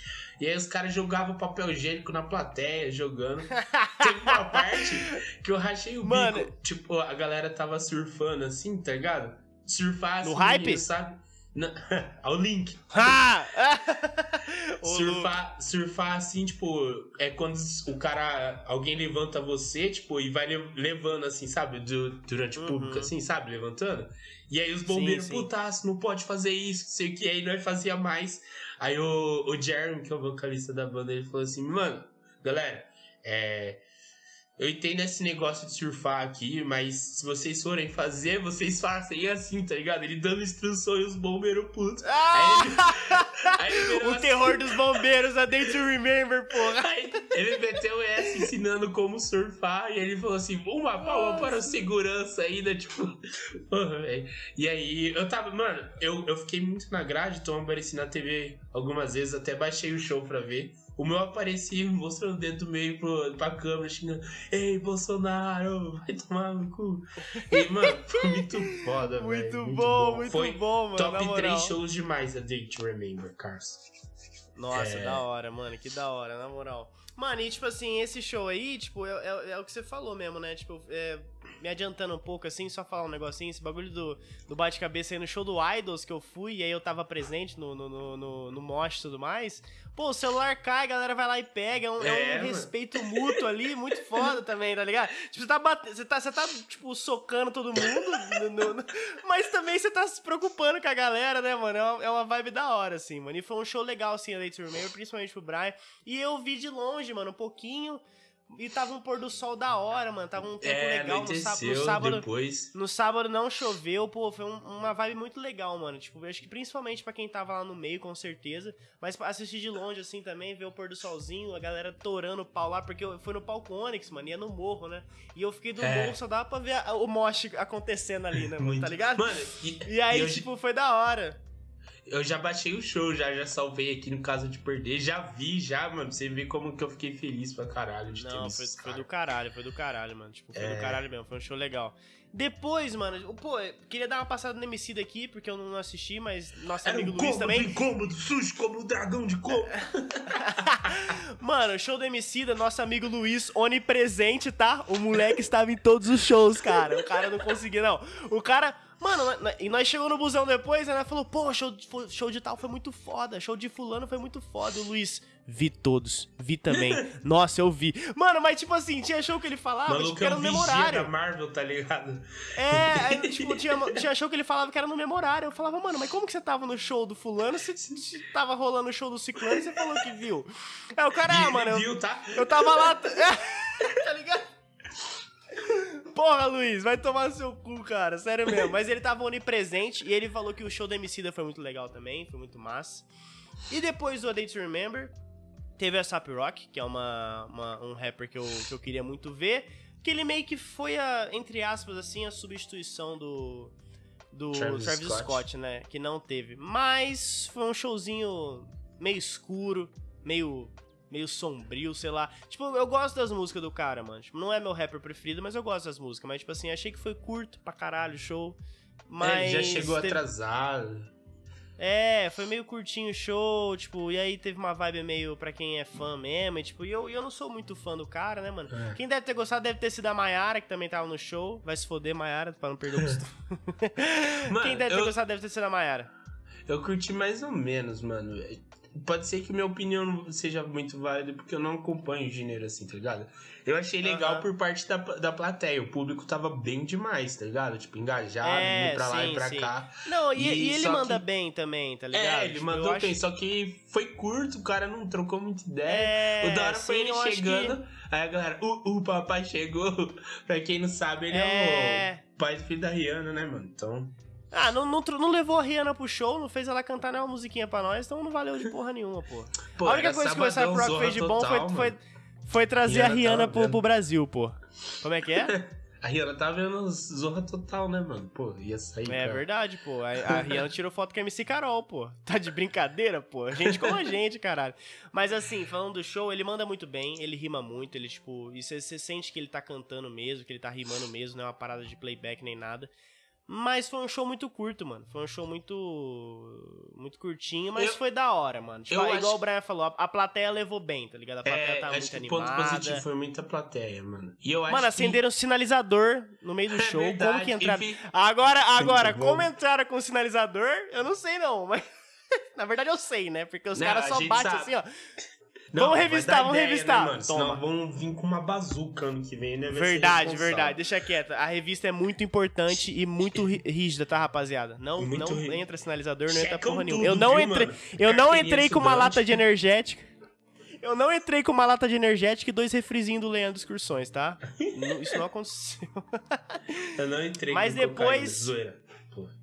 E aí os caras jogavam papel higiênico na plateia, jogando. Teve uma parte que eu rachei o mano, bico. Tipo, a galera tava surfando assim, tá ligado? Surfar assim, no hype? sabe? Ao link. surfar, surfar assim, tipo, é quando o cara. Alguém levanta você, tipo, e vai levando assim, sabe? durante o uhum. público, assim, sabe? Levantando. E aí os bombeiros, putaço, não pode fazer isso, sei o que. Aí nós fazia mais. Aí o, o Jeremy, que é o vocalista da banda, ele falou assim: mano, galera, é eu entendo esse negócio de surfar aqui, mas se vocês forem fazer, vocês façam e assim, tá ligado? Ele dando instruções os bombeiros putos. Ah! Aí ele, aí ele o assim, terror dos bombeiros, a Day to Remember, porra. Aí ele meteu essa ensinando como surfar e ele falou assim: uma palma para o segurança ainda, tipo. Porra, velho. E aí eu tava, mano, eu, eu fiquei muito na grade, tô aparecendo na TV algumas vezes, até baixei o show pra ver. O meu aparecia mostrando o dedo do meio pro, pra câmera, xingando: Ei, Bolsonaro, vai tomar no cu. E, mano, foi muito foda, velho. Muito, muito, bom, muito foi bom, mano. Top 3 shows demais a Day to Remember, Carlos. Nossa, é... da hora, mano, que da hora, na moral. Mano, e tipo assim, esse show aí, tipo, é, é, é o que você falou mesmo, né? Tipo, é, me adiantando um pouco assim, só falar um negocinho, esse bagulho do, do bate-cabeça aí no show do Idols que eu fui, e aí eu tava presente no, no, no, no, no Mosh e tudo mais. Pô, o celular cai, a galera vai lá e pega. É um, é, é um respeito mútuo ali, muito foda também, tá ligado? Tipo, você tá batendo. Você tá, você tá, tipo, socando todo mundo. No, no, mas também você tá se preocupando com a galera, né, mano? É uma, é uma vibe da hora, assim, mano. E foi um show legal, assim, a Late Remember, principalmente pro Brian. E eu vi de longe, mano, um pouquinho. E tava um pôr do sol da hora, mano. Tava um tempo é, legal. No, no sábado, depois. no sábado não choveu, pô, foi um, uma vibe muito legal, mano. Tipo, eu acho que principalmente para quem tava lá no meio, com certeza. Mas assistir de longe, assim, também, ver o pôr do solzinho, a galera torando o pau lá, porque eu fui no palco Onyx, mano, ia no morro, né? E eu fiquei do é. morro, só dava pra ver a, o mosh acontecendo ali, né, mano? Tá ligado? Mano, e, e aí, e tipo, foi da hora. Eu já baixei o show, já, já salvei aqui no caso de perder. Já vi, já, mano. Você vê como que eu fiquei feliz pra caralho de Não, ter foi, foi do caralho, foi do caralho, mano. Tipo, foi é... do caralho mesmo. Foi um show legal. Depois, mano, pô, queria dar uma passada no Emicida aqui, porque eu não assisti, mas nosso Era amigo um Luiz também. incômodo, sujo como o dragão de couro. mano, show do Emicida, nosso amigo Luiz, onipresente, tá? O moleque estava em todos os shows, cara. O cara não conseguia, não. O cara Mano, e nós chegamos no busão depois, né? Falou, pô, show de, show de tal foi muito foda, show de fulano foi muito foda. O Luiz, vi todos, vi também. Nossa, eu vi. Mano, mas tipo assim, tinha show que ele falava Maluco, tipo, que era no memorário. da Marvel, tá ligado? É, aí, tipo, tinha, tinha show que ele falava que era no memorário. Eu falava, mano, mas como que você tava no show do fulano se, se tava rolando o show do ciclano e você falou que viu? É, o cara, ah, mano, viu, eu, tá? eu tava lá... tá ligado? Porra, Luiz, vai tomar seu cu, cara. Sério mesmo. Mas ele tava onipresente e ele falou que o show da Emicida foi muito legal também, foi muito massa. E depois do A Day to Remember, teve a Sap Rock, que é uma, uma, um rapper que eu, que eu queria muito ver. Que ele meio que foi a, entre aspas, assim, a substituição do. Do Travis, Travis Scott. Scott, né? Que não teve. Mas foi um showzinho meio escuro, meio meio sombrio, sei lá. Tipo, eu gosto das músicas do cara, mano. Tipo, não é meu rapper preferido, mas eu gosto das músicas. Mas, tipo assim, achei que foi curto pra caralho o show. Mas. É, ele já chegou teve... atrasado. É, foi meio curtinho o show, tipo, e aí teve uma vibe meio pra quem é fã mesmo, e, tipo, e eu, eu não sou muito fã do cara, né, mano? É. Quem deve ter gostado deve ter sido a Mayara, que também tava no show. Vai se foder, Mayara, pra não perder o costume. quem deve ter eu... gostado deve ter sido a Mayara. Eu curti mais ou menos, mano pode ser que minha opinião não seja muito válida porque eu não acompanho o gênero assim, tá ligado? Eu achei legal uhum. por parte da, da plateia. O público tava bem demais, tá ligado? Tipo, engajado, é, indo pra lá sim, e pra sim. cá. Não, e, e, e ele manda que... bem também, tá ligado? É, ele tipo, mandou bem, acho... só que foi curto, o cara não trocou muita ideia. É, o da hora sim, foi ele chegando. Que... Aí a galera, o, o papai chegou. pra quem não sabe, ele é, é o pai do filho da Rihanna, né, mano? Então. Ah, não, não, não, levou a Rihanna pro show, não fez ela cantar nenhuma musiquinha pra nós, então não valeu de porra nenhuma, pô. pô a única coisa que o Westside Rock fez de bom total, foi, foi, foi, trazer Rihanna a Rihanna pro, pro, Brasil, pô. Como é que é? a Rihanna tá vendo Zorra Total, né, mano? Pô, ia sair. É cara. verdade, pô. A, a Rihanna tirou foto com a MC Carol, pô. Tá de brincadeira, pô. Gente como a gente, caralho. Mas assim, falando do show, ele manda muito bem, ele rima muito, ele, tipo. E você sente que ele tá cantando mesmo, que ele tá rimando mesmo, não é uma parada de playback nem nada. Mas foi um show muito curto, mano. Foi um show muito. muito curtinho, mas eu, foi da hora, mano. Tipo, igual acho... o Brian falou, a, a, plateia levou bem, tá ligado? A plateia é, tá muito que animada. O ponto positivo foi muita plateia, mano. E eu mano, acenderam que... um sinalizador no meio do é show. Verdade. Como que entraram? Enfim... Agora, agora, como entraram com o sinalizador, eu não sei não, mas. Na verdade eu sei, né? Porque os caras só batem assim, ó. Não, vamos revistar, vamos ideia, revistar. Né, mano? Senão vão vir com uma bazuca ano que vem, né? Vai verdade, verdade. Deixa quieto. A revista é muito importante e muito rígida, tá, rapaziada? Não, muito não entra sinalizador, não entra porra nenhuma. Eu não entrei, eu não entrei com uma lata de energética. Eu não entrei com uma lata de energética e dois refrizinhos do Leandro Excursões, tá? Isso não aconteceu. Eu não entrei Mas com depois... cocaína, zoeira.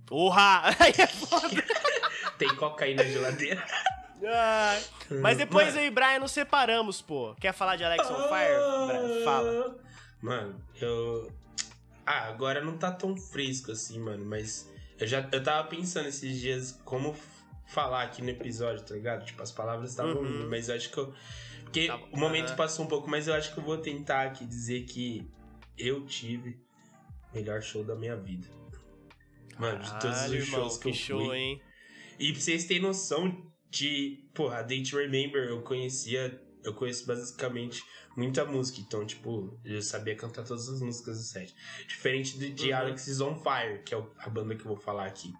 Porra! Aí é foda. Tem cocaína na geladeira. Ah, mas depois mano. eu e Brian nos separamos, pô. Quer falar de Alex on Fire? Brian, fala. Mano, eu. Ah, agora não tá tão fresco assim, mano, mas eu já eu tava pensando esses dias como falar aqui no episódio, tá ligado? Tipo, as palavras estavam uhum. mas eu acho que eu. Porque tá o momento uhum. passou um pouco, mas eu acho que eu vou tentar aqui dizer que eu tive o melhor show da minha vida. Mano, de todos os irmão, shows que, que eu show, fui. Hein? E pra vocês terem noção de, porra, a Date Remember eu conhecia, eu conheço basicamente muita música, então, tipo, eu sabia cantar todas as músicas do set. Diferente de, de uhum. Alex is on Fire, que é a banda que eu vou falar aqui.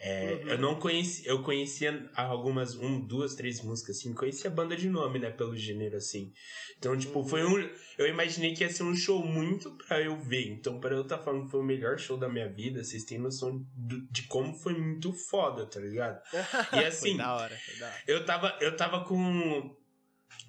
É, uhum. Eu não conheci, eu conhecia algumas, um, duas, três músicas, assim, conhecia a banda de nome, né, pelo gênero, assim. Então, tipo, foi um. Eu imaginei que ia ser um show muito pra eu ver. Então, para eu estar tá falando que foi o melhor show da minha vida, vocês têm noção do, de como foi muito foda, tá ligado? E assim. da hora, da hora. Eu tava, eu tava com.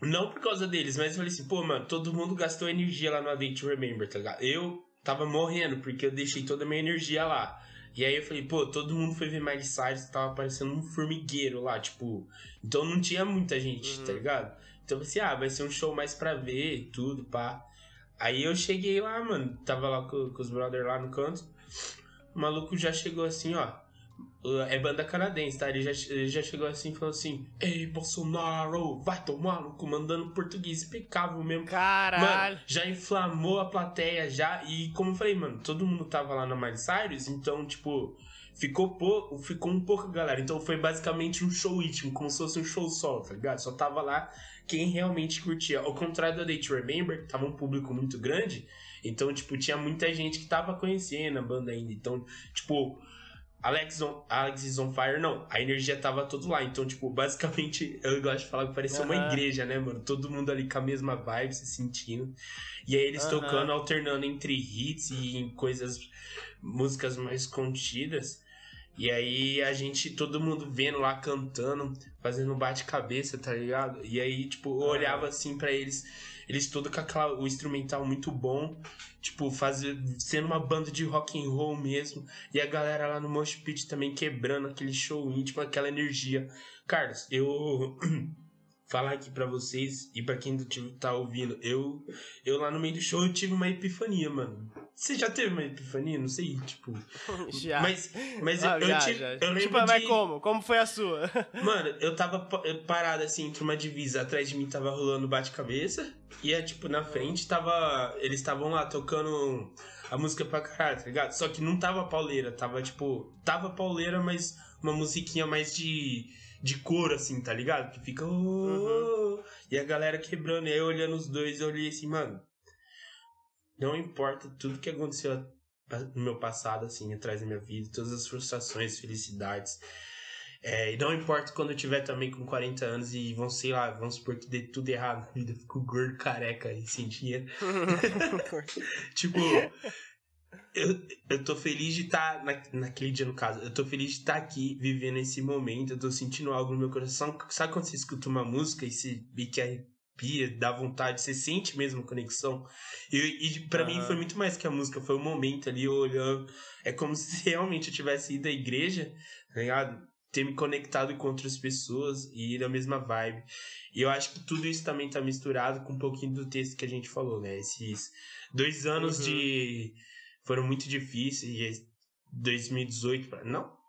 Não por causa deles, mas eu falei assim, pô, mano, todo mundo gastou energia lá no A Day to Remember, tá ligado? Eu tava morrendo, porque eu deixei toda a minha energia lá. E aí eu falei, pô, todo mundo foi ver Miley Cyrus, tava parecendo um formigueiro lá, tipo. Então não tinha muita gente, uhum. tá ligado? Então eu pensei, ah, vai ser um show mais pra ver, tudo, pá. Aí eu cheguei lá, mano, tava lá com, com os brothers lá no canto. O maluco já chegou assim, ó. É banda canadense, tá? Ele já, ele já chegou assim falou assim: Ei, Bolsonaro, vai tomar no comandando português impecável mesmo. Caralho. Mano, já inflamou a plateia já. E como eu falei, mano, todo mundo tava lá na Miley Cyrus, então, tipo, ficou, pouco, ficou um pouco galera. Então foi basicamente um show íntimo, como se fosse um show solo, tá ligado? Só tava lá quem realmente curtia. Ao contrário da Day to Remember, que tava um público muito grande. Então, tipo, tinha muita gente que tava conhecendo a banda ainda. Então, tipo Alex, on, Alex is on fire, não. A energia tava todo lá. Então, tipo, basicamente, eu gosto de falar que parecia uhum. uma igreja, né, mano? Todo mundo ali com a mesma vibe, se sentindo. E aí eles uhum. tocando, alternando entre hits e coisas, músicas mais contidas. E aí a gente, todo mundo vendo lá cantando, fazendo bate-cabeça, tá ligado? E aí, tipo, eu olhava assim para eles eles todos com aquela, o instrumental muito bom, tipo, fazer, sendo uma banda de rock and roll mesmo, e a galera lá no Mosh Pit também quebrando aquele show íntimo, aquela energia. Carlos, eu falar aqui para vocês e para quem tá ouvindo, eu eu lá no meio do show eu tive uma epifania, mano. Você já teve uma epifania? Não sei, tipo. já. Mas, mas ah, eu, já, tive. Já. Eu lembro tipo, de... mas como? Como foi a sua? Mano, eu tava parado assim entre uma divisa. Atrás de mim tava rolando bate-cabeça. E é tipo, na frente tava. Eles estavam lá tocando a música pra caralho, tá ligado? Só que não tava pauleira, tava tipo. Tava pauleira, mas uma musiquinha mais de de cor, assim, tá ligado? Que fica. Oh, uhum. E a galera quebrando. E aí, olhando os dois, eu olhei assim, mano. Não importa tudo que aconteceu no meu passado, assim, atrás da minha vida, todas as frustrações, felicidades. É, e não importa quando eu tiver também com 40 anos e vão, sei lá, vamos supor que dê tudo errado na vida, fico gordo, careca e sem dinheiro. tipo, eu, eu tô feliz de estar, tá na, naquele dia no caso, eu tô feliz de estar tá aqui, vivendo esse momento, eu tô sentindo algo no meu coração. Sabe quando você escuta uma música e, se, e que arrepia, dá vontade, você sente mesmo conexão? E, e para mim foi muito mais que a música, foi o momento ali, olhando. É como se realmente eu tivesse ido à igreja, tá ligado? Ter me conectado com outras pessoas e ir na mesma vibe. E eu acho que tudo isso também tá misturado com um pouquinho do texto que a gente falou, né? Esses dois anos uhum. de foram muito difíceis. 2018, não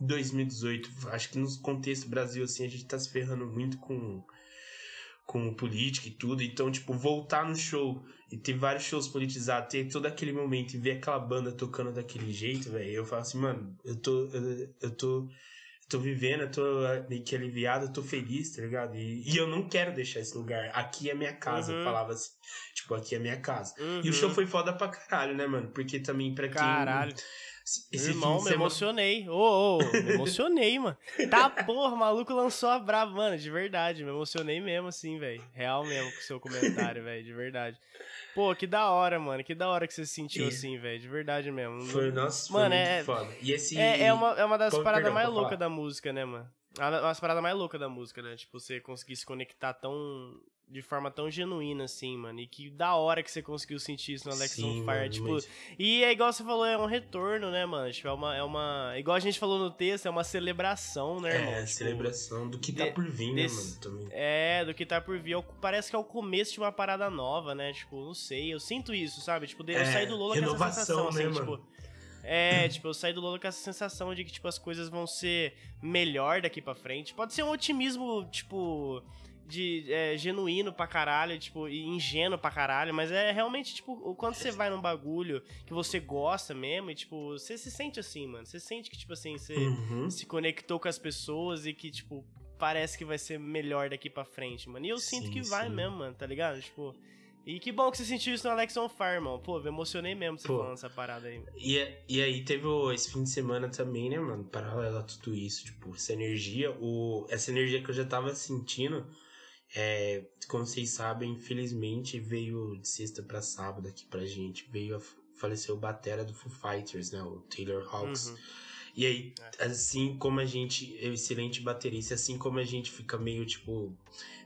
2018, acho que no contexto Brasil assim a gente tá se ferrando muito com com política e tudo, então tipo voltar no show e ter vários shows politizados, ter todo aquele momento e ver aquela banda tocando daquele jeito, velho, eu falo assim, mano, eu tô eu, eu tô tô vivendo, eu tô eh, meio que aliviado, eu tô feliz, tá ligado? E, e eu não quero deixar esse lugar. Aqui é minha casa, uhum. eu falava assim. Tipo, aqui é minha casa. Uhum. E o show uhum. foi foda pra caralho, né, mano? Porque também pra quem. Caralho. Esse Irmão, me emocionei. Ô, ô, oh, me emocionei, mano. Tá, porra, o maluco lançou a brava, mano, de verdade. Me emocionei mesmo, assim, velho. Real mesmo com o seu comentário, velho, de verdade. Pô, que da hora, mano. Que da hora que você se sentiu assim, velho. De verdade mesmo. Foi, nossa, mano, foi é, foda. E esse... é, é, uma, é uma das Pô, paradas mais loucas da música, né, mano? Uma das paradas mais loucas da música, né? Tipo, você conseguir se conectar tão de forma tão genuína, assim, mano. E que da hora que você conseguiu sentir isso no Alex Sim, on Fire. Mano, tipo, mas... e é igual você falou, é um retorno, né, mano? Tipo, é uma, é uma. Igual a gente falou no texto, é uma celebração, né, irmão? É, tipo, celebração do que tá de, por vir, desse, né, mano? Também. É, do que tá por vir. É parece que é o começo de uma parada nova, né? Tipo, não sei. Eu sinto isso, sabe? Tipo, eu é, saí do Lola com essa sensação, né, assim, mano? tipo. É, tipo, eu saí do Lola com essa sensação de que, tipo, as coisas vão ser melhor daqui para frente. Pode ser um otimismo, tipo, de é, genuíno pra caralho, tipo, e ingênuo pra caralho, mas é realmente, tipo, quando você vai num bagulho que você gosta mesmo, e, tipo, você se sente assim, mano. Você sente que, tipo assim, você uhum. se conectou com as pessoas e que, tipo, parece que vai ser melhor daqui pra frente, mano. E eu sim, sinto que vai sim. mesmo, mano, tá ligado? Tipo. E que bom que você sentiu isso no Alex on Fire, mano. Pô, eu emocionei mesmo você Pô, falando essa parada aí. E, e aí teve o, esse fim de semana também, né, mano? Paralelo a tudo isso, tipo, essa energia, o, essa energia que eu já tava sentindo é, como vocês sabem, infelizmente veio de sexta para sábado aqui pra gente. Veio a falecer o batera do Foo Fighters, né? O Taylor Hawks. Uhum. E aí, é. assim como a gente, é excelente baterista, assim como a gente fica meio, tipo,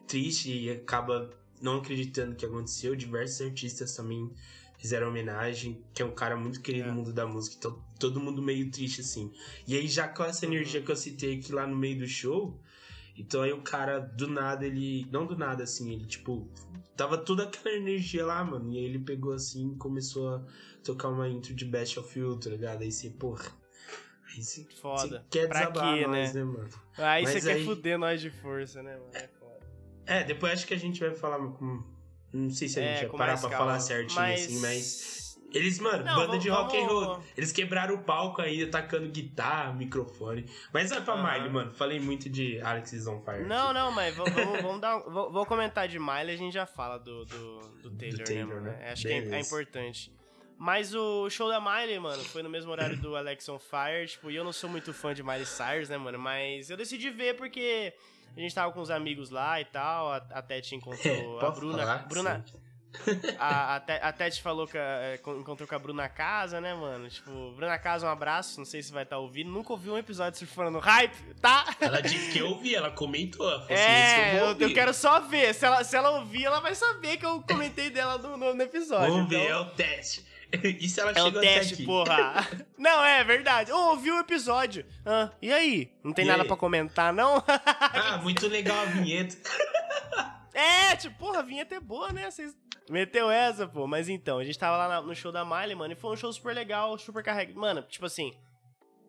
triste e acaba não acreditando que aconteceu, diversos artistas também fizeram homenagem, que é um cara muito querido é. no mundo da música, então todo mundo meio triste, assim. E aí, já com essa energia que eu citei aqui lá no meio do show, então aí o cara, do nada, ele. Não do nada, assim, ele tipo. Tava toda aquela energia lá, mano. E aí ele pegou assim e começou a tocar uma intro de Best of You, tá ligado? Aí você, porra. Aí você, foda. Você quer pra desabar quê, nós, né? né? mano? Aí você aí... quer fuder nós de força, né, mano? É foda. É, depois acho que a gente vai falar. Não sei se a é, gente vai parar pra calma. falar certinho mas... assim, mas eles, mano, não, banda vamos, de rock and roll. Eles quebraram o palco aí, atacando guitarra, microfone. Mas vai pra uhum. Miley, mano. Falei muito de Alex is on Fire. Não, aqui. não, mas vamos, vamos dar. Vou, vou, comentar de Miley a gente já fala do, do, do Taylor, do Taylor né, né? Acho Beleza. que é, é, importante. Mas o show da Miley, mano, foi no mesmo horário do Alex on Fire. Tipo, e eu não sou muito fã de Miley Cyrus, né, mano? Mas eu decidi ver porque a gente tava com os amigos lá e tal. A, a Tete encontrou a Bruna. Falar, Bruna. Sim a, a, a Tete falou que é, encontrou com a Bruna Casa, né, mano? Tipo, Bruna Casa, um abraço. Não sei se vai estar tá ouvindo. Nunca ouvi um episódio surfando no hype, tá? Ela disse que eu ouvi, ela comentou. Ela falou é, assim, eu, eu, eu, quero só ver. Se ela, se ela ouvir, ela vai saber que eu comentei dela no, no, no episódio. Vamos então... ver, é o teste. e se ela é chegou o teste, aqui? porra. não, é verdade. Oh, ouvi o episódio. Ah, e aí? Não tem e nada para comentar, não? ah, muito legal a vinheta. é, tipo, porra, a vinheta é boa, né? Vocês meteu essa, pô. Mas então, a gente tava lá no show da Miley, mano, e foi um show super legal, super carregado. Mano, tipo assim,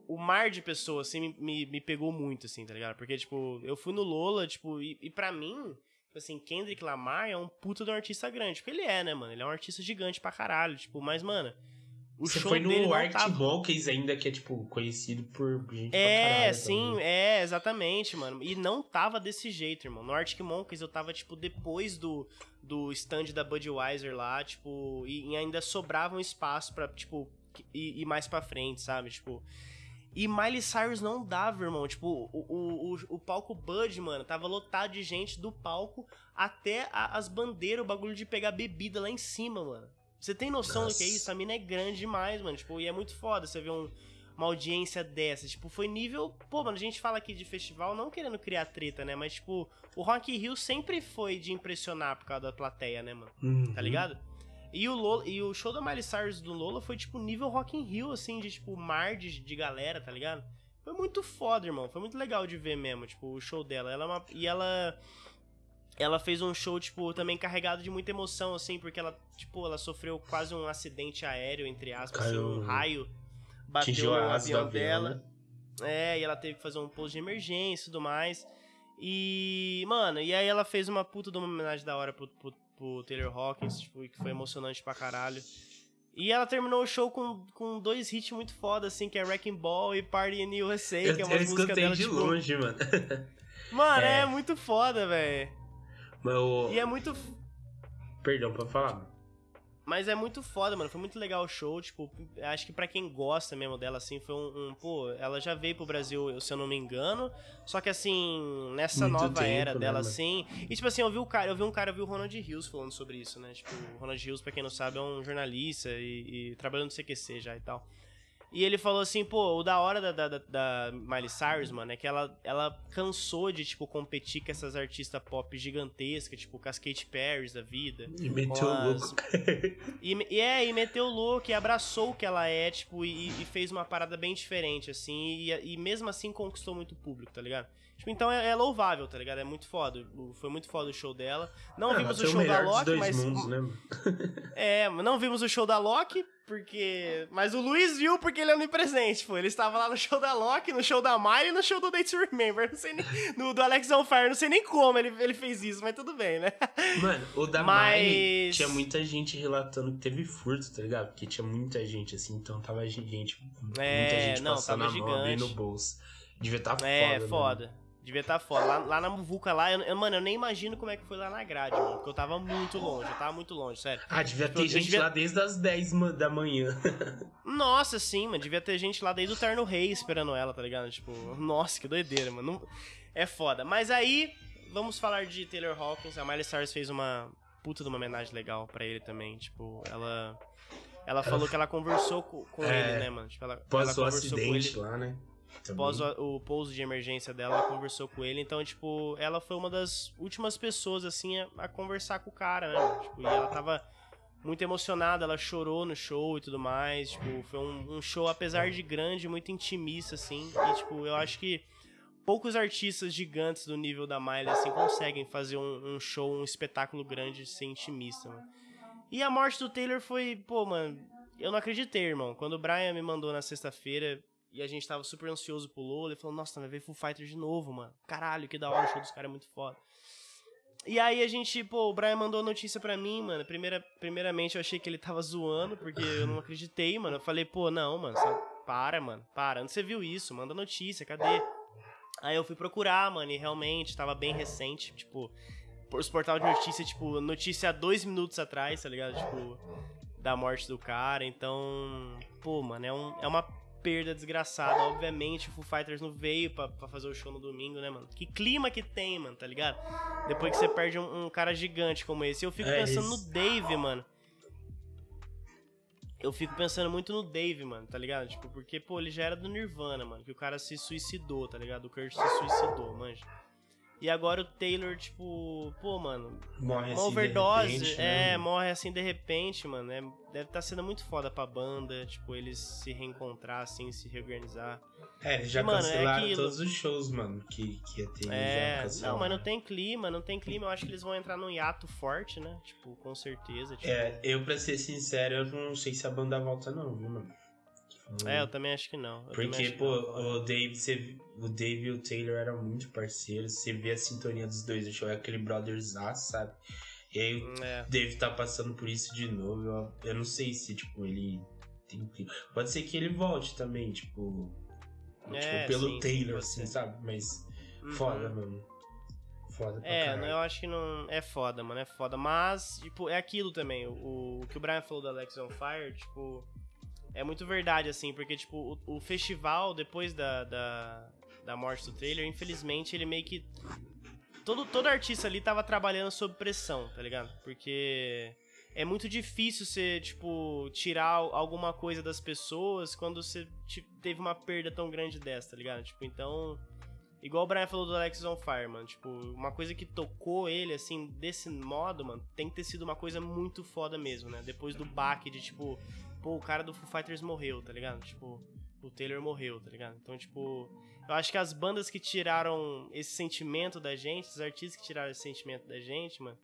o mar de pessoas, assim, me, me, me, pegou muito, assim, tá ligado? Porque, tipo, eu fui no Lola, tipo, e, e pra mim, Tipo assim, Kendrick Lamar é um puta de um artista grande. Porque ele é, né, mano? Ele é um artista gigante pra caralho. Tipo, mas, mano. O Você show foi no Art tava... Monkeys ainda, que é, tipo, conhecido por gente É, caralho, sim, também. é, exatamente, mano. E não tava desse jeito, irmão. No Arctic Monkeys eu tava, tipo, depois do, do stand da Budweiser lá, tipo, e, e ainda sobrava um espaço pra, tipo, ir, ir mais pra frente, sabe? Tipo. E Miley Cyrus não dava, irmão. Tipo, o, o, o, o, palco Bud, mano, tava lotado de gente do palco até a, as bandeiras, o bagulho de pegar bebida lá em cima, mano. Você tem noção Nossa. do que é isso? A mina é grande demais, mano. Tipo, e é muito foda você ver um, uma audiência dessa. Tipo, foi nível. Pô, mano, a gente fala aqui de festival não querendo criar treta, né? Mas, tipo, o Rock Hill sempre foi de impressionar por causa da plateia, né, mano? Uhum. Tá ligado? E o, Lola, e o show da Miley Cyrus do Lola foi, tipo, nível Rock in Rio, assim, de, tipo, mar de, de galera, tá ligado? Foi muito foda, irmão. Foi muito legal de ver mesmo, tipo, o show dela. Ela é uma... E ela... Ela fez um show, tipo, também carregado de muita emoção, assim, porque ela, tipo, ela sofreu quase um acidente aéreo, entre aspas, assim, um raio bateu no avião dela. Né? É, e ela teve que fazer um pouso de emergência e tudo mais. E, mano, e aí ela fez uma puta de uma homenagem da hora pro, pro, pro Taylor Hawkins, tipo, que foi emocionante pra caralho. E ela terminou o show com, com dois hits muito foda, assim, que é Wrecking Ball e Party in USA, que é uma música dela, de tipo... longe, mano. Mano, é, é muito foda, velho. O... E é muito... Perdão, pra falar. Mas é muito foda, mano. Foi muito legal o show. Tipo, acho que para quem gosta mesmo dela, assim, foi um, um, Pô, ela já veio pro Brasil, se eu não me engano. Só que, assim, nessa muito nova era né, dela, assim. E, tipo assim, eu vi o cara, eu vi um cara, eu vi o Ronald Hills falando sobre isso, né? Tipo, o Ronald Hills, pra quem não sabe, é um jornalista e, e trabalhando no CQC já e tal. E ele falou assim, pô, o da hora da, da, da Miley Cyrus, mano, é que ela, ela cansou de, tipo, competir com essas artistas pop gigantescas, tipo, com as Katy Perry da vida. E meteu o louco. e, é, e meteu o louco e abraçou o que ela é, tipo, e, e fez uma parada bem diferente, assim, e, e mesmo assim conquistou muito público, tá ligado? Tipo, então é, é, louvável, tá ligado? É muito foda. Foi muito foda o show dela. Não ah, vimos o show o da Loki, mas. Mundos, né? é, não vimos o show da Loki, porque. Mas o Luiz viu porque ele é onipresente, pô. Ele estava lá no show da Loki, no show da Miley e no show do Date to Remember. Não sei nem... no, do Alex on Fire, não sei nem como ele, ele fez isso, mas tudo bem, né? Mano, o da mas... Miley tinha muita gente relatando que teve furto, tá ligado? Porque tinha muita gente, assim, então tava gente. É, muita gente não, passando a mão abrindo no bolso. Devia estar tá foda. É, foda. Mano. Devia estar tá fora. Lá, lá na Muvuca, lá, eu, eu, mano, eu nem imagino como é que foi lá na grade, mano. Porque eu tava muito longe, eu tava muito longe, sério. Ah, devia ter eu, gente devia... lá desde as 10 da manhã. Nossa, sim, mano. Devia ter gente lá desde o Terno Rei esperando ela, tá ligado? Tipo, nossa, que doideira, mano. É foda. Mas aí, vamos falar de Taylor Hawkins. A Miley Cyrus fez uma puta de uma homenagem legal para ele também. Tipo, ela. Ela falou que ela conversou com, com é, ele, né, mano? Tipo, ela, ela conversou acidente com ele. lá, né? Após o, o pouso de emergência dela, ela conversou com ele. Então, tipo, ela foi uma das últimas pessoas, assim, a, a conversar com o cara, né? Tipo, e ela tava muito emocionada, ela chorou no show e tudo mais. Tipo, foi um, um show, apesar de grande, muito intimista, assim. E, tipo, eu acho que poucos artistas gigantes do nível da Miley, assim, conseguem fazer um, um show, um espetáculo grande ser intimista, mano. E a morte do Taylor foi, pô, mano, eu não acreditei, irmão. Quando o Brian me mandou na sexta-feira, e a gente tava super ansioso pro Lola. Ele falou, nossa, vai ver Full Fighter de novo, mano. Caralho, que da hora, o show dos caras é muito foda. E aí a gente, pô, o Brian mandou a notícia pra mim, mano. Primeira, primeiramente eu achei que ele tava zoando, porque eu não acreditei, mano. Eu falei, pô, não, mano, para, mano, para. Onde você viu isso? Manda notícia, cadê? Aí eu fui procurar, mano, e realmente tava bem recente, tipo, os portal de notícia, tipo, notícia há dois minutos atrás, tá ligado? Tipo, da morte do cara. Então, pô, mano, é, um, é uma perda desgraçada. Obviamente, o Foo Fighters não veio pra, pra, fazer o show no domingo, né, mano? Que clima que tem, mano, tá ligado? Depois que você perde um, um cara gigante como esse. Eu fico é pensando isso. no Dave, mano. Eu fico pensando muito no Dave, mano, tá ligado? Tipo, porque, pô, ele já era do Nirvana, mano. Que o cara se suicidou, tá ligado? O Kurt se suicidou, manja. E agora o Taylor, tipo, pô, mano. Morre uma assim overdose. Repente, é, né? morre assim de repente, mano. É, deve estar tá sendo muito foda pra banda, tipo, eles se reencontrar, assim, se reorganizar. É, eles já e, mano, cancelaram é todos os shows, mano, que, que ia ter. É, não, mas não tem clima, não tem clima. Eu acho que eles vão entrar num hiato forte, né? Tipo, com certeza. Tipo... É, eu, pra ser sincero, eu não sei se a banda volta, não, viu, mano? É, eu também acho que não. Eu Porque, pô, o Dave, você, o Dave e o Taylor eram muito parceiros. Você vê a sintonia dos dois no show, é aquele brothers sabe? E aí o É. Dave tá passando por isso de novo. Eu, eu não sei se, tipo, ele tem. Pode ser que ele volte também, tipo. É, tipo, pelo sim, sim, Taylor, pode assim, sabe? Mas Uhum. foda, mano. Foda pra É, caralho. eu acho que não. É foda, mano, é foda. Mas, tipo, é aquilo também. O, o que o Brian falou da Alex on Fire, tipo. É muito verdade, assim, porque, tipo, o, o festival, depois da, da, da morte do Taylor, infelizmente, ele meio que. Todo, todo artista ali tava trabalhando sob pressão, tá ligado? Porque é muito difícil você, tipo, tirar alguma coisa das pessoas quando você te- teve uma perda tão grande dessa, tá ligado? Tipo, então. Igual o Brian falou do Alex on Fire, mano. Tipo, uma coisa que tocou ele, assim, desse modo, mano, tem que ter sido uma coisa muito foda mesmo, né? Depois do baque de, tipo, pô, o cara do Foo Fighters morreu, tá ligado? Tipo, o Taylor morreu, tá ligado? Então, tipo, eu acho que as bandas que tiraram esse sentimento da gente, os artistas que tiraram esse sentimento da gente, mano,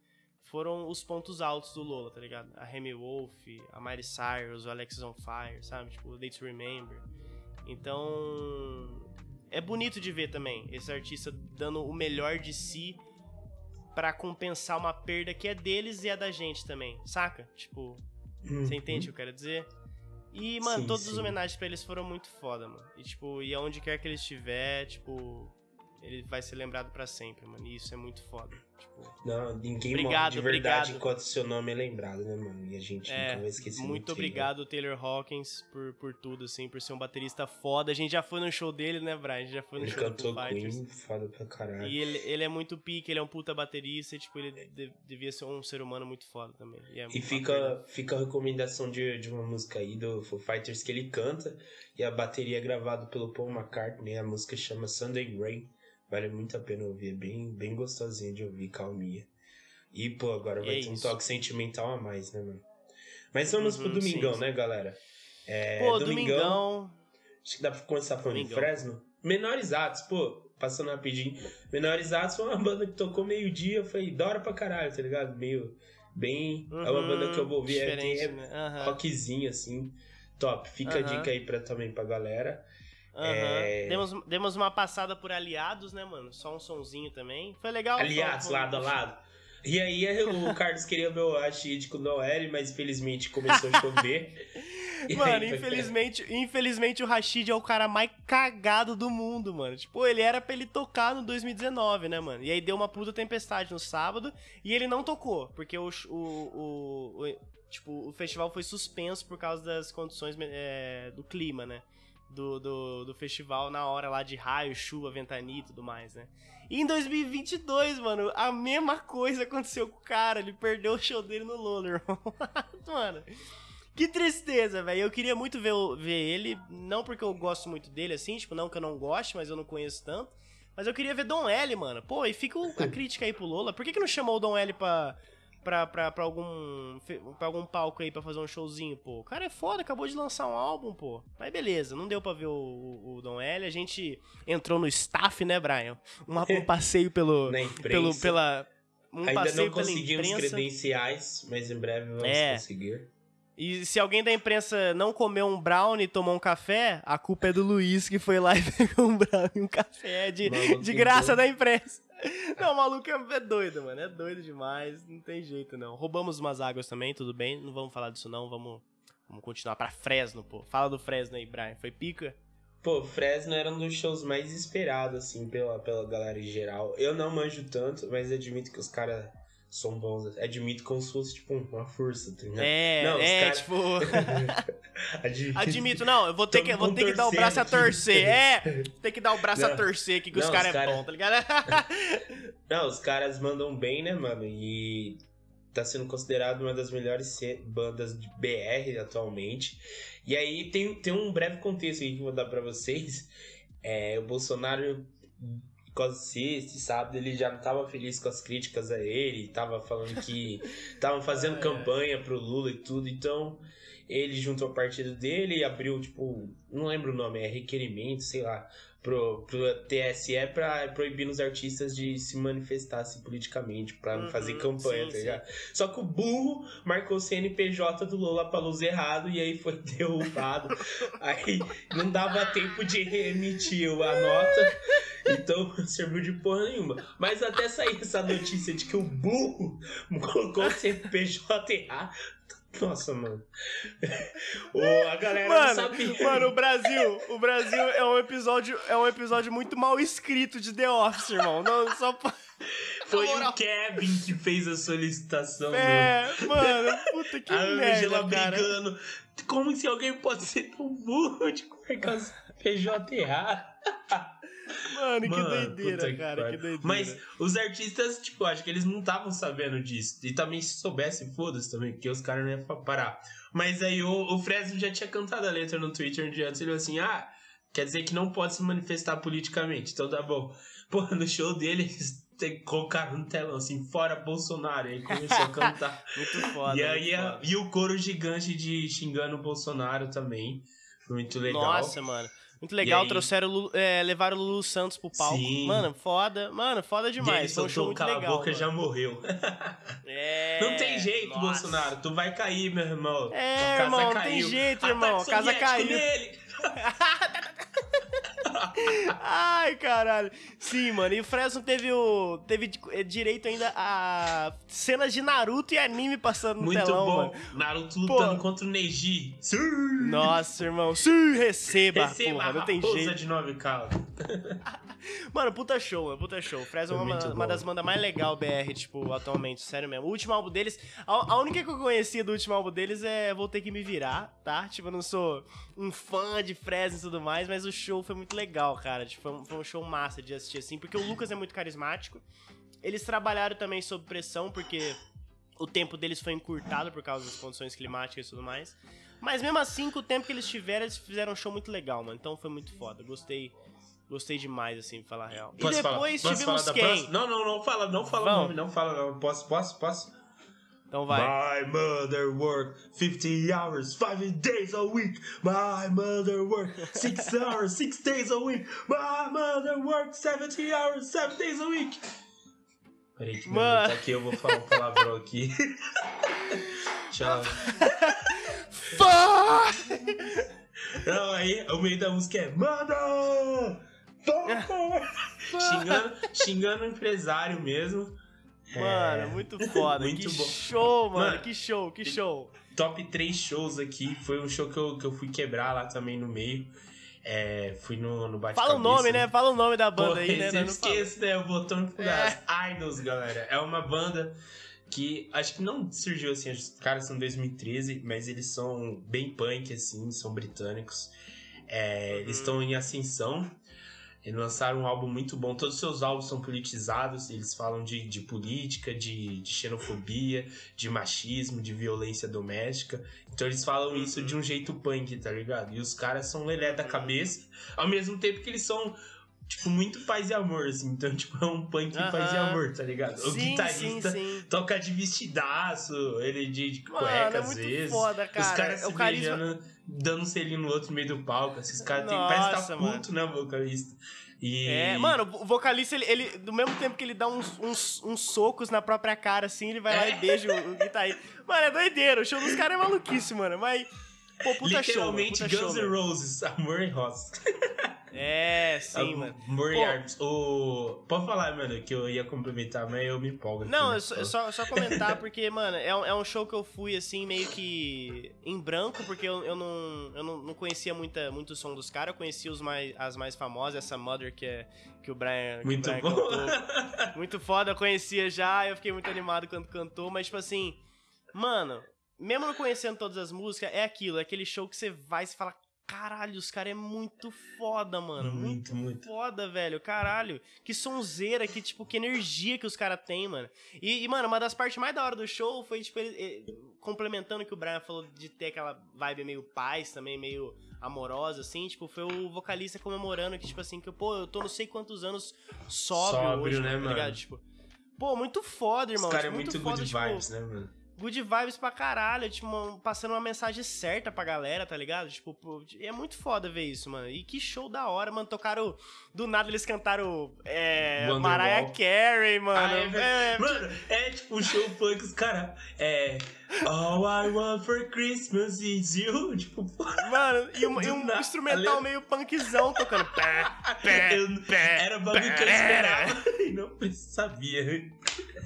foram os pontos altos do Lola, tá ligado? A Remy Wolf, a Miley Cyrus, o Alexis on Fire, sabe? Tipo, Day to Remember. Então, é bonito de ver também esse artista dando o melhor de si pra compensar uma perda que é deles e é da gente também, saca? Tipo, você entende o que eu quero dizer? E, mano, Uhum. Sim, todas as sim. homenagens pra eles foram muito foda, mano. E, tipo, e aonde quer que ele estiver, tipo, ele vai ser lembrado pra sempre, mano. E isso é muito foda. Tipo, Não, ninguém Obrigado, de verdade obrigado. enquanto seu nome é lembrado, né, mano? E a gente É, nunca vai esquecer muito do obrigado, Taylor Hawkins, por, por tudo, assim, por ser um baterista foda. A gente já foi no show dele, né, Brian? A gente já foi no Ele show do cantou Foo Fighters. Queen, foda pra caralho. E ele, ele é muito pique, ele é um puta baterista, e, tipo, ele de- devia ser um ser humano muito foda também. E, é E fica, fica a recomendação de, de uma música aí do Foo Fighters que ele canta e a bateria é gravada pelo Paul McCartney. A música chama Sunday Rain. Vale muito a pena ouvir, é bem, bem gostosinha de ouvir, calminha. E, pô, agora vai É ter um isso. toque sentimental a mais, né, mano? Mas vamos pro Uhum, Domingão, sim, né, galera? É, Pô, Domingão. Acho que dá pra começar falando de Domingão. Fresno. Menores Atos, pô, passando rapidinho. Menores Atos foi uma banda que tocou meio-dia, foi da hora pra caralho, tá ligado? Meio. Bem. é uma Uhum, banda que eu vou ouvir, é, tem é né? Rockzinho, assim. Top. Fica a Aham. dica aí pra, também pra galera. Aham. é- Demos, demos uma passada por Aliados, né, mano? Só um sonzinho também. Foi legal. Aliados, foi- lado a lado. E aí o Carlos queria ver o Rashid com o Noel, mas infelizmente começou a chover. Mano, aí foi- infelizmente, infelizmente o Rashid é o cara mais cagado do mundo, mano. Tipo, ele era pra ele tocar no 2019, né, mano? E aí deu uma puta tempestade no sábado e ele não tocou, porque o, o, o, o- tipo, o festival foi suspenso por causa das condições é, do clima, né? Do, do, do festival na hora lá de raio, chuva, ventania e tudo mais, né? E em 2022, mano, a mesma coisa aconteceu com o cara. Ele perdeu o show dele no Lola, irmão. mano, que tristeza, velho. Eu queria muito ver, ver ele, não porque eu gosto muito dele, assim, tipo, não que eu não goste, mas eu não conheço tanto. Mas eu queria ver Dom L, mano. Pô, e fica a crítica aí pro Lola. Por que, que não chamou o Dom L pra, pra, pra, pra algum, pra algum palco aí pra fazer um showzinho, pô? O cara é foda, acabou de lançar um álbum, pô. Mas beleza, não deu pra ver o, o, o Dom L. A gente entrou no staff, né, Brian? Uma- um passeio pelo, pelo, pela... Um Ainda não conseguimos credenciais, mas em breve vamos É. conseguir. E se alguém da imprensa não comeu um brownie e tomou um café, a culpa é do Luiz que foi lá e pegou um brownie e um café de, Maluco de graça da imprensa. Não, o maluco é é doido, mano. É doido demais. Não tem jeito, não. Roubamos umas águas também, tudo bem. Não vamos falar disso, não. Vamos, vamos continuar pra Fresno, pô. Fala do Fresno aí, Brian. Foi pica? Pô, Fresno era um dos shows mais esperados, assim, pela, pela galera em geral. Eu não manjo tanto, mas admito que os caras são bons. Admito como se fosse, tipo, uma força, tá ligado? É, não, é, cara... tipo. Admito. Admito, não, eu vou ter, que, vou ter que dar o braço aqui. a torcer. É, tem que dar o braço não, a torcer aqui, que não, os caras cara... é bom, tá ligado? não, os caras mandam bem, né, mano? E tá sendo considerado uma das melhores bandas de BR atualmente. E aí tem, tem um breve contexto aqui que eu vou dar pra vocês. É, o Bolsonaro quase sexta e sábado ele já não estava feliz com as críticas a ele, estava falando que estavam fazendo é. campanha pro Lula e tudo, então ele juntou o partido dele e abriu, tipo, não lembro o nome, é requerimento, sei lá, pro, pro TSE pra proibir os artistas de se manifestar politicamente, pra não uhum, fazer campanha, sim, tá ligado? Só que o burro marcou o CNPJ do Lula pra luz errado e aí foi derrubado. aí não dava tempo de remitir a nota. Então serviu de porra nenhuma. Mas até sair essa notícia de que o burro colocou o errado, nossa, mano. oh, a galera mano, não sabia. Mano, o Brasil, o Brasil é um episódio, é um episódio muito mal escrito de The Office, irmão. Não, só Foi o Kevin que fez a solicitação. É, do... mano, puta que a merda, Angela cara. brigando. Como se alguém pode ser tão burro de colocar PJ errado. Mano, Mano, que doideira, cara, que, que doideira. Mas os artistas, tipo, acho que eles não estavam sabendo disso. E também se soubessem, foda-se também, porque os caras não iam parar. Mas aí o, o Fresno já tinha cantado a letra no Twitter um dia antes, ele falou assim, ah, quer dizer que não pode se manifestar politicamente, então tá bom. Pô, no show dele, eles colocaram no telão assim, fora Bolsonaro, e aí começou a cantar. muito foda. E aí foda. e o coro gigante de xingando o Bolsonaro também. Muito legal. Nossa, mano. Muito legal, trouxeram, é, levaram o Lulu Santos pro palco. Sim. Mano, foda. Mano, foda demais. Foi um show muito cala legal. a boca mano. já morreu. É. Não tem jeito, nossa. Bolsonaro. Tu vai cair, meu irmão. É, irmão, não tem jeito, irmão. A casa caiu. Nele. Ai, caralho. Sim, mano. E o Fresno teve o. Teve eh, direito ainda a cenas de Naruto e anime passando no Muito telão, bom. mano. Naruto lutando Pô. contra o Neji. Sim. Nossa, irmão. Sim, receba. Receba porra, não tem jeito. de nove calos. Mano, puta show, mano, puta show. Fresno é uma, uma, das bandas mais legais BR, tipo, atualmente, sério mesmo. O último álbum deles, a, a, única que eu conhecia do último álbum deles é Vou Ter Que Me Virar, tá? Tipo, eu não sou um fã de Fresno e tudo mais, mas o show foi muito legal, cara. Tipo, foi um, foi um show massa de assistir, assim, porque o Lucas é muito carismático. Eles trabalharam também sob pressão, porque o tempo deles foi encurtado por causa das condições climáticas e tudo mais. Mas mesmo assim, com o tempo que eles tiveram, eles fizeram um show muito legal, mano. Então foi muito foda. Gostei Gostei demais, assim, pra falar a real. Posso e depois falar? tivemos quem? Não, não, não fala, não fala o nome, não fala não. Posso, posso, posso? Então vai. My mother work 50 hours, 5 days a week. My mother work 6 hours, 6 days a week. My mother work 70 hours, 7 days a week. Peraí que Mano. tá aqui, eu vou falar um palavrão aqui. Tchau. Fuck! Não, aí o meio da música é Manda! xingando, xingando o empresário mesmo. Mano, é... muito foda. muito que bom. show, mano. mano. Que show, que show. Top 3 shows aqui. Foi um show que eu, que eu fui quebrar lá também no meio. É, fui no, no bate Fala o nome, né? Fala o nome da banda Pô, aí, né? Eu esqueço, né? O botão de é. Idols, galera. É uma banda que acho que não surgiu assim, os caras são 2013, mas eles são bem punk, assim, são britânicos. É, uhum. Eles estão em ascensão. Eles lançaram um álbum muito bom. Todos os seus álbuns são politizados. Eles falam de, de política, de, de xenofobia, de machismo, de violência doméstica. Então eles falam isso uhum. de um jeito punk, tá ligado? E os caras são lelé da cabeça, ao mesmo tempo que eles são tipo, muito paz e amor, assim. Então, tipo, é um punk uh -huh. paz e amor, tá ligado? Sim, o guitarrista sim, sim. toca de vestidaço, ele de, de cueca é às vezes. Foda, cara. Os caras é se carisma... beijando, dando um selinho no outro no meio do palco. Esses caras têm, parece que tá puto, né, vocalista. E... É, mano, o vocalista, ele, ele, do mesmo tempo que ele dá uns, uns, uns socos na própria cara, assim, ele vai é. lá e beija o, o guitarrista. Mano, é doideira. O show dos caras é maluquice, mano. Mas, pô, puta Literalmente show. Literalmente Guns N' Roses, Amor e Rosa. É, sim, mano. Moriarty, o... Pode falar, mano, que eu ia complementar, mas eu me empolgo. Aqui, não, né? eu só, só comentar, porque, mano, é um, é um show que eu fui, assim, meio que em branco, porque eu, eu, não, eu não, não conhecia muita, muito o som dos caras, eu conhecia os mais, as mais famosas, essa Mother que, é, que o Brian, muito o Brian bom. cantou. Muito foda, eu conhecia já, eu fiquei muito animado quando cantou, mas, tipo assim, mano, mesmo não conhecendo todas as músicas, é aquilo, é aquele show que você vai e fala, Caralho, os caras é muito foda, mano. Muito, muito, muito, foda, velho. Caralho. Que sonzeira, que, tipo, que energia que os caras têm, mano. E, e, mano, uma das partes mais da hora do show foi, tipo, ele, ele, complementando o que o Brian falou de ter aquela vibe meio paz também, meio amorosa, assim, tipo, foi o vocalista comemorando que, tipo assim, que, pô, eu tô não sei quantos anos sóbrio, sóbrio hoje, né, tá ligado? Tipo, pô, muito foda, irmão. Os caras tipo, é muito, muito foda, good tipo, vibes, né, mano? Good vibes pra caralho, tipo, passando uma mensagem certa pra galera, tá ligado? Tipo, pô, é muito foda ver isso, mano. E que show da hora, mano. Tocaram. Do nada eles cantaram. É. Wonderwall. Mariah Carey, mano. Ah, é, é, mano, é tipo um show funk, os caras. É. All I want for Christmas is you. Tipo, Mano, e um, e um instrumental Ale... meio punkzão tocando. Pé, pé, eu, pé, era o bagulho que eu esperava e não sabia.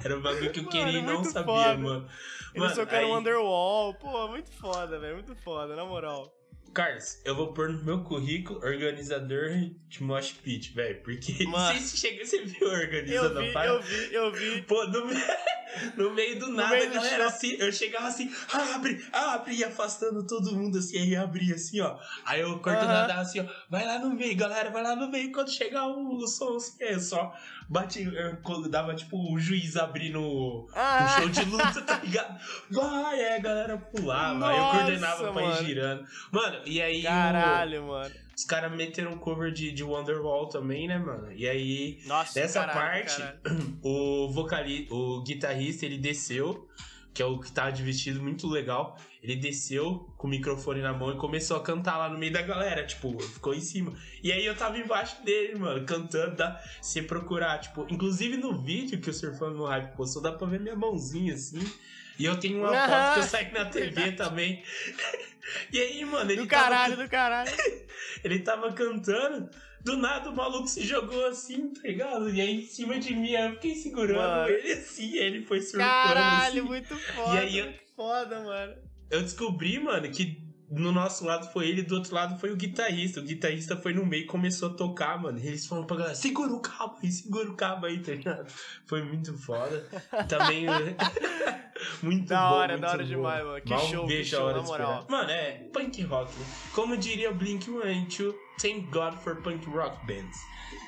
Era o bagulho que eu queria mano, e não sabia, foda. mano. Eles tocaram aí... Underwall. Pô, muito foda, velho. Muito foda, na moral. Carlos, eu vou pôr no meu currículo organizador de Mosh Pit, velho. Porque Mano, não sei se chega, você viu organizando eu vi, a Eu vi, eu vi. Pô, no, no meio do nada, meio galera, assim, eu chegava assim, abre, abre, e afastando todo mundo assim, aí abria assim, ó. Aí eu corto uh -huh. assim, ó, vai lá no meio, galera, vai lá no meio. Quando chegar o, o som, assim, é só bate, eu, dava tipo o juiz abrindo um ah. show de luta, tá ligado? Vai, é, a galera pulava, Nossa, eu coordenava pra ir girando. Mano, e aí. Caralho, o, mano. Os caras meteram um cover de, de Wonderwall também, né, mano? E aí, Nossa, nessa caralho, parte, caralho. o vocalista, o guitarrista, ele desceu, que é o que tava de vestido muito legal. Ele desceu com o microfone na mão e começou a cantar lá no meio da galera, tipo, ficou em cima. E aí eu tava embaixo dele, mano, cantando, dá, se procurar, tipo, inclusive no vídeo que o Surfando no Hype postou, dá pra ver minha mãozinha assim. E eu tenho uma foto que eu saí na TV também. E aí, mano, ele do caralho, tava... do caralho. ele tava cantando, do nada o maluco se jogou assim, tá ligado? E aí em cima de mim, eu fiquei segurando mano. ele assim, ele foi surfando Caralho, assim. muito foda. E aí, muito foda, mano. Eu descobri, mano, que no nosso lado foi ele, do outro lado foi o guitarrista. O guitarrista foi no meio e começou a tocar, mano. E eles falaram pra galera: segura o cabo aí, segura o cabo aí, tá ligado? Foi muito foda. Também. muito da bom. hora, muito da hora bom. demais, mano. Que Mal show, que show, na moral. Mano, é punk rock. Como diria o Blink 182, thank God for punk rock bands.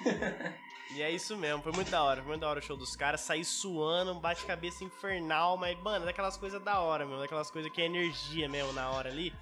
E é isso mesmo, foi muito da hora, foi muito da hora o show dos caras, sair suando, um bate-cabeça infernal, mas, mano, daquelas coisas da hora, meu, daquelas coisas que é energia mesmo na hora ali.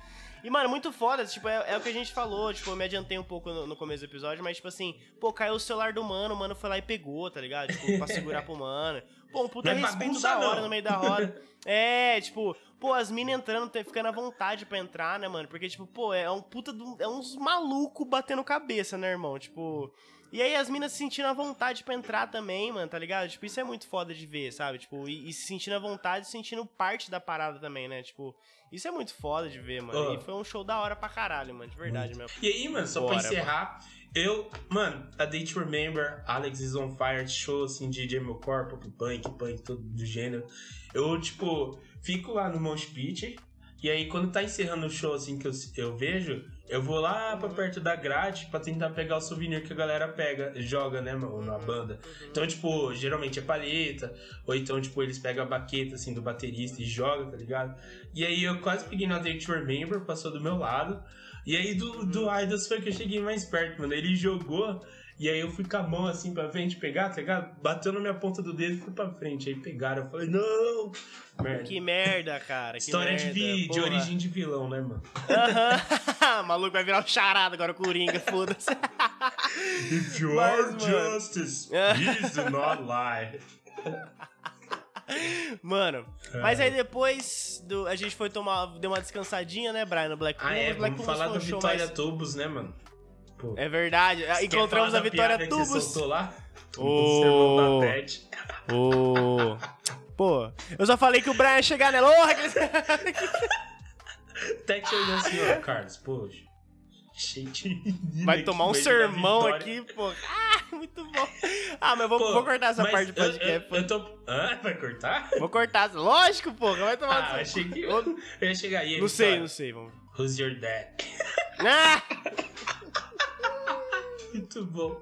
E, mano, muito foda, tipo, é, é, o que a gente falou, tipo, eu me adiantei um pouco no, no, começo do episódio, mas, tipo assim, pô, caiu o celular do mano, o mano foi lá e pegou, tá ligado? Tipo, pra segurar pro mano. Pô, um puta não é respeito da hora não. no meio da roda. É, tipo, pô, as minas entrando, ficando à vontade pra entrar, né, mano? Porque, tipo, pô, é um puta, do, é uns maluco batendo cabeça, né, irmão? Tipo... E aí as minas se sentindo à vontade pra entrar também, mano, tá ligado? Tipo, isso é muito foda de ver, sabe? Tipo, e, e se sentindo à vontade, se sentindo parte da parada também, né? Tipo, isso é muito foda de ver, mano. Oh. E foi um show da hora pra caralho, mano, de verdade mesmo. E aí, mano, só Bora, pra encerrar, mano. eu, mano, a Day to Remember, Alex is on Fire, show assim de Jamie Corpo, punk, punk, todo do gênero. Eu, tipo, fico lá no Mosh Pit, e aí quando tá encerrando o show assim que eu, eu vejo, eu vou lá pra perto da grade pra tentar pegar o souvenir que a galera pega, joga, né, mano, na banda. Então, tipo, geralmente é palheta, ou então, tipo, eles pegam a baqueta, assim, do baterista e jogam, tá ligado? E aí eu quase peguei na Day to Remember, passou do meu lado. E aí do, do Idols foi que eu cheguei mais perto, mano. Ele jogou, e aí eu fui com a mão assim pra frente pegar, tá ligado? Bateu na minha ponta do dedo e fui pra frente. Aí pegaram, eu falei, não! Merda. Que merda, cara. História merda, de, de origem de vilão, né, mano? Aham. Maluco vai virar um charado agora, o Coringa, foda-se. If you Mas, are mano. justice, please do not lie. Mano, é. mas aí depois do, a gente foi tomar, deu uma descansadinha, né, Brian, no Black Ah, é, Black vamos falar da Vitória mais... Tubos, né, mano? Pô. É verdade. Encontramos a Vitória Tubos. Que lá? Ô. Ô. Pô, eu só falei que o Brian ia chegar nela. Ô, Até que assim, ó, Carlos, poxa. Vai tomar um sermão aqui, pô. Ah, muito bom. Ah, mas vou, pô, vou cortar essa parte do podcast. Eu, eu, eu tô... Ah, vai cortar? Vou cortar. Lógico, pô. Vai tomar Ah, um achei que eu, eu ia chegar aí. Não sei, não sei. Vamos. Who's your dad? Ah! Muito bom.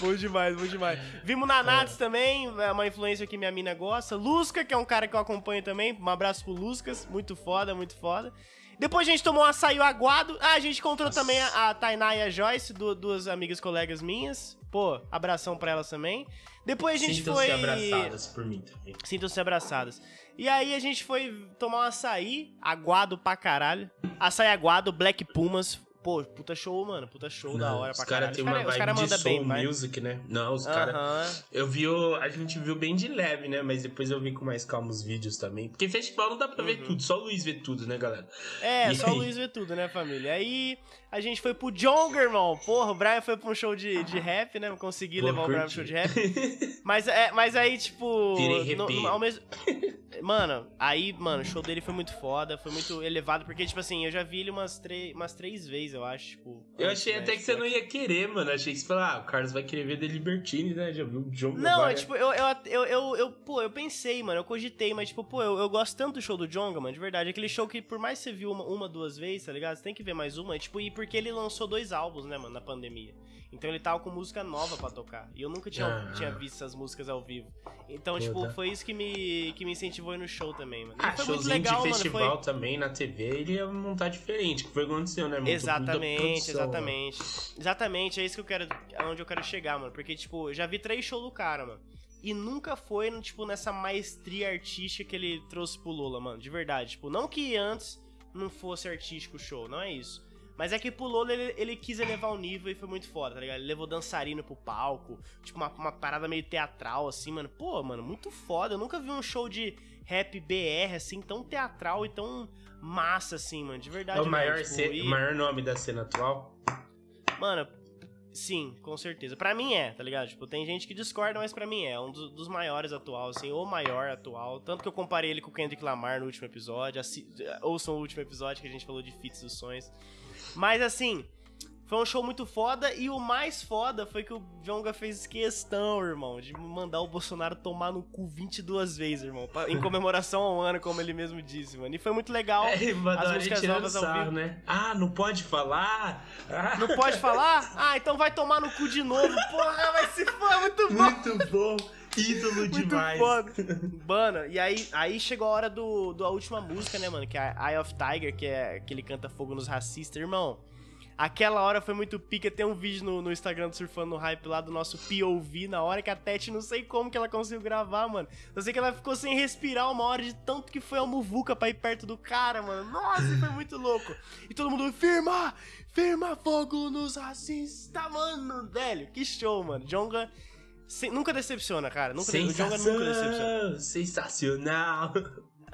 Bom demais, bom demais. Vimos Nanats é. também, é uma influência que minha mina gosta. Lusca, que é um cara que eu acompanho também. Um abraço pro Luscas. Muito foda, muito foda. Depois a gente tomou um açaí aguado. Ah, a gente encontrou Nossa. também a, a Tainá e a Joyce, duas amigas colegas minhas. Pô, abração pra elas também. Depois a gente Sintam-se foi. abraçadas por mim também. Sintam-se abraçadas. E aí a gente foi tomar um açaí, aguado pra caralho. Açaí aguado, Black Pumas. Pô, puta show, mano. Puta show não, da hora pra caralho. Os caras têm uma cara, vibe de soul bem, music, né? Não, os uh -huh. caras... Eu vi o... A gente viu bem de leve, né? Mas depois eu vi com mais calma os vídeos também. Porque festival não dá pra ver uhum. tudo. Só o Luiz vê tudo, né, galera? É, e só aí? o Luiz vê tudo, né, família? Aí a gente foi pro Jonga, irmão. Porra, o Brian foi pra um show de, de rap, né? Consegui Pô, levar curti. o Brian pro show de rap. mas, é, mas aí, tipo... No, no, ao mesmo... Mano, aí, mano, o show dele foi muito foda, foi muito elevado, porque, tipo assim, eu já vi ele umas, umas três vezes, eu acho, tipo... Eu achei né, até que você não ia querer, mano, achei que você falou, ah, o Carlos vai querer ver The Libertine, né, já viu o John Não, é, tipo, eu, eu, eu, eu, eu, pô, eu pensei, mano, eu cogitei, mas, tipo, pô, eu, eu gosto tanto do show do Jonga, mano, de verdade, aquele show que por mais que você viu uma, uma duas vezes, tá ligado, você tem que ver mais uma, tipo, e porque ele lançou dois álbuns, né, mano, na pandemia. Então ele tava com música nova para tocar. E eu nunca tinha, ah. tinha visto essas músicas ao vivo. Então, tipo, foi isso que me, que me incentivou no show também, mano. ah, foi muito legal, de festival mano, foi... também na TV, ele ia montar diferente, que foi o que aconteceu, né? Muito, exatamente, exatamente. Exatamente, é isso que eu quero, aonde eu quero chegar, mano. Porque, tipo, eu já vi três shows do cara, mano. E nunca foi, tipo, nessa maestria artística que ele trouxe pro Lula, mano. De verdade. Tipo, não que antes não fosse artístico o show, não é isso. Mas é que pro Lolo ele, ele quis elevar o nível e foi muito foda, tá ligado? Ele levou dançarino pro palco, tipo uma, uma parada meio teatral, assim, mano. Pô, mano, muito foda. Eu nunca vi um show de rap BR, assim, tão teatral e tão massa, assim, mano. De verdade. É o maior, tipo, e... maior nome da cena atual? Mano, sim, com certeza. Pra mim é, tá ligado? Tipo, tem gente que discorda, mas pra mim é. Um dos, dos maiores atual, assim, o maior atual. Tanto que eu comparei ele com o Kendrick Lamar no último episódio. Assi... Ouçam o último episódio que a gente falou de Fits dos Sonhos. Mas assim, foi um show muito foda e o mais foda foi que o Jonga fez questão, irmão, de mandar o Bolsonaro tomar no cu 22 vezes, irmão, pra, em comemoração ao ano, como ele mesmo disse, mano. E foi muito legal. É, as músicas novas ao vivo. Né? Ah, não pode falar? Ah. Não pode falar? Ah, então vai tomar no cu de novo. Porra, vai se for, muito bom. Muito bom. Ídolo Muito demais. Foda. Mano, e aí, aí chegou a hora do, do a última música, né, mano? Que é Eye of Tiger, que é que ele canta fogo nos racistas. Irmão, aquela hora foi muito pica. Tem um vídeo no, no Instagram do Surfando no Hype lá do nosso POV, na hora que a Tete, não sei como que ela conseguiu gravar, mano. Eu sei que ela ficou sem respirar uma hora de tanto que foi a muvuca pra ir perto do cara, mano. Nossa, foi muito louco. E todo mundo, firma! Firma fogo nos racistas, mano. Velho, que show, mano. Jonga sem, nunca decepciona, cara. Nunca, Sensação, o nunca decepciona. Sensacional.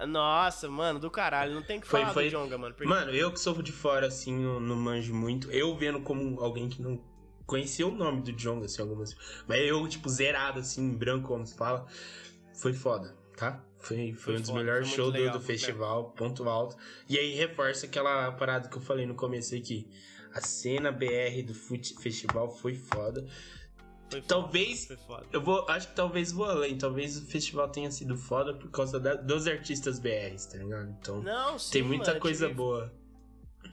Nossa, mano, do caralho. Não tem que falar foi, do Jonga, mano. Porque... Mano, eu que sou de fora, assim, não, não manjo muito. Eu vendo como alguém que não conhecia o nome do Jonga, assim, algumas... Mas eu, tipo, zerado, assim, em branco, como se fala. Foi foda, tá? Foi, foi, foi um dos foda, melhores shows do, do festival, ponto alto. E aí reforça aquela parada que eu falei no começo aqui. A cena BR do festival foi foda. Foi talvez. Foda, foda. Eu vou. Acho que talvez vou além. Talvez o festival tenha sido foda por causa da, dos artistas BRs, tá ligado? Então. Não, sim, tem muita mano, coisa tive... boa.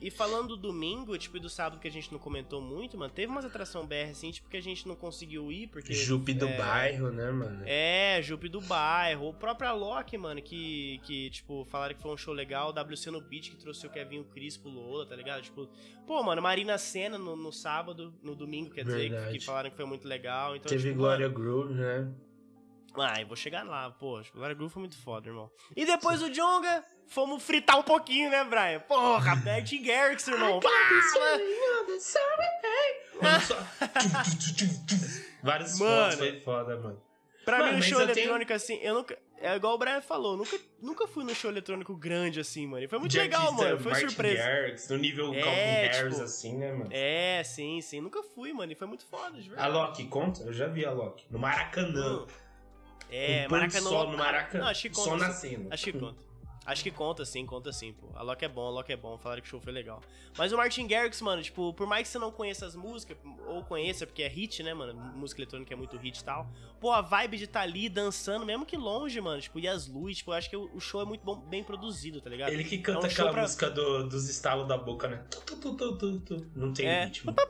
E falando do domingo, tipo, e do sábado que a gente não comentou muito, mano, teve umas atração BR, assim, tipo, que a gente não conseguiu ir, porque... Jupe do é, bairro, né, mano? É, Jupe do bairro. O próprio Alok, mano, que, que, tipo, falaram que foi um show legal. O WC no Beat, que trouxe o Kevin o Cris pro Lola, tá ligado? Tipo, pô, mano, Marina Senna no, no sábado, no domingo, quer dizer, que, que, falaram que foi muito legal. Então, teve tipo, Glória mano, Groove, né? Ah, eu vou chegar lá, pô. Glória Groove foi muito foda, irmão. E depois Sim. o Jonga fomos fritar um pouquinho, né, Brian? Porra, Bert Garrix, irmão. Vários mano, foi foda, mano. Pra mano, mim, o show eletrônico, tenho... assim, eu nunca. É igual o Brian falou, nunca, nunca fui no show eletrônico grande assim, mano. E foi muito legal, mano. Foi Martin surpresa. Garrix, no nível é, Calvin tipo, Harris, assim, né, mano? É, sim, sim. Nunca fui, mano. E foi muito foda, de verdade. A Loki conta? Eu já vi a Loki. No Maracanã. É, um Maracanã. Só no Maracanã. Não, acho que conta. Só na cena. Acho que conta. Acho que conta sim, conta sim, pô. A Loki é bom, a Loki é bom, falaram que o show foi legal. Mas o Martin Garrix, mano, tipo, por mais que você não conheça as músicas, ou conheça, porque é hit, né, mano? Música eletrônica é muito hit e tal. Pô, a vibe de tá ali dançando, mesmo que longe, mano, tipo, e as luzes, tipo, eu acho que o show é muito bom, bem produzido, tá ligado? Ele que canta é um aquela pra... música do, dos estalos da boca, né? Não tem é. ritmo.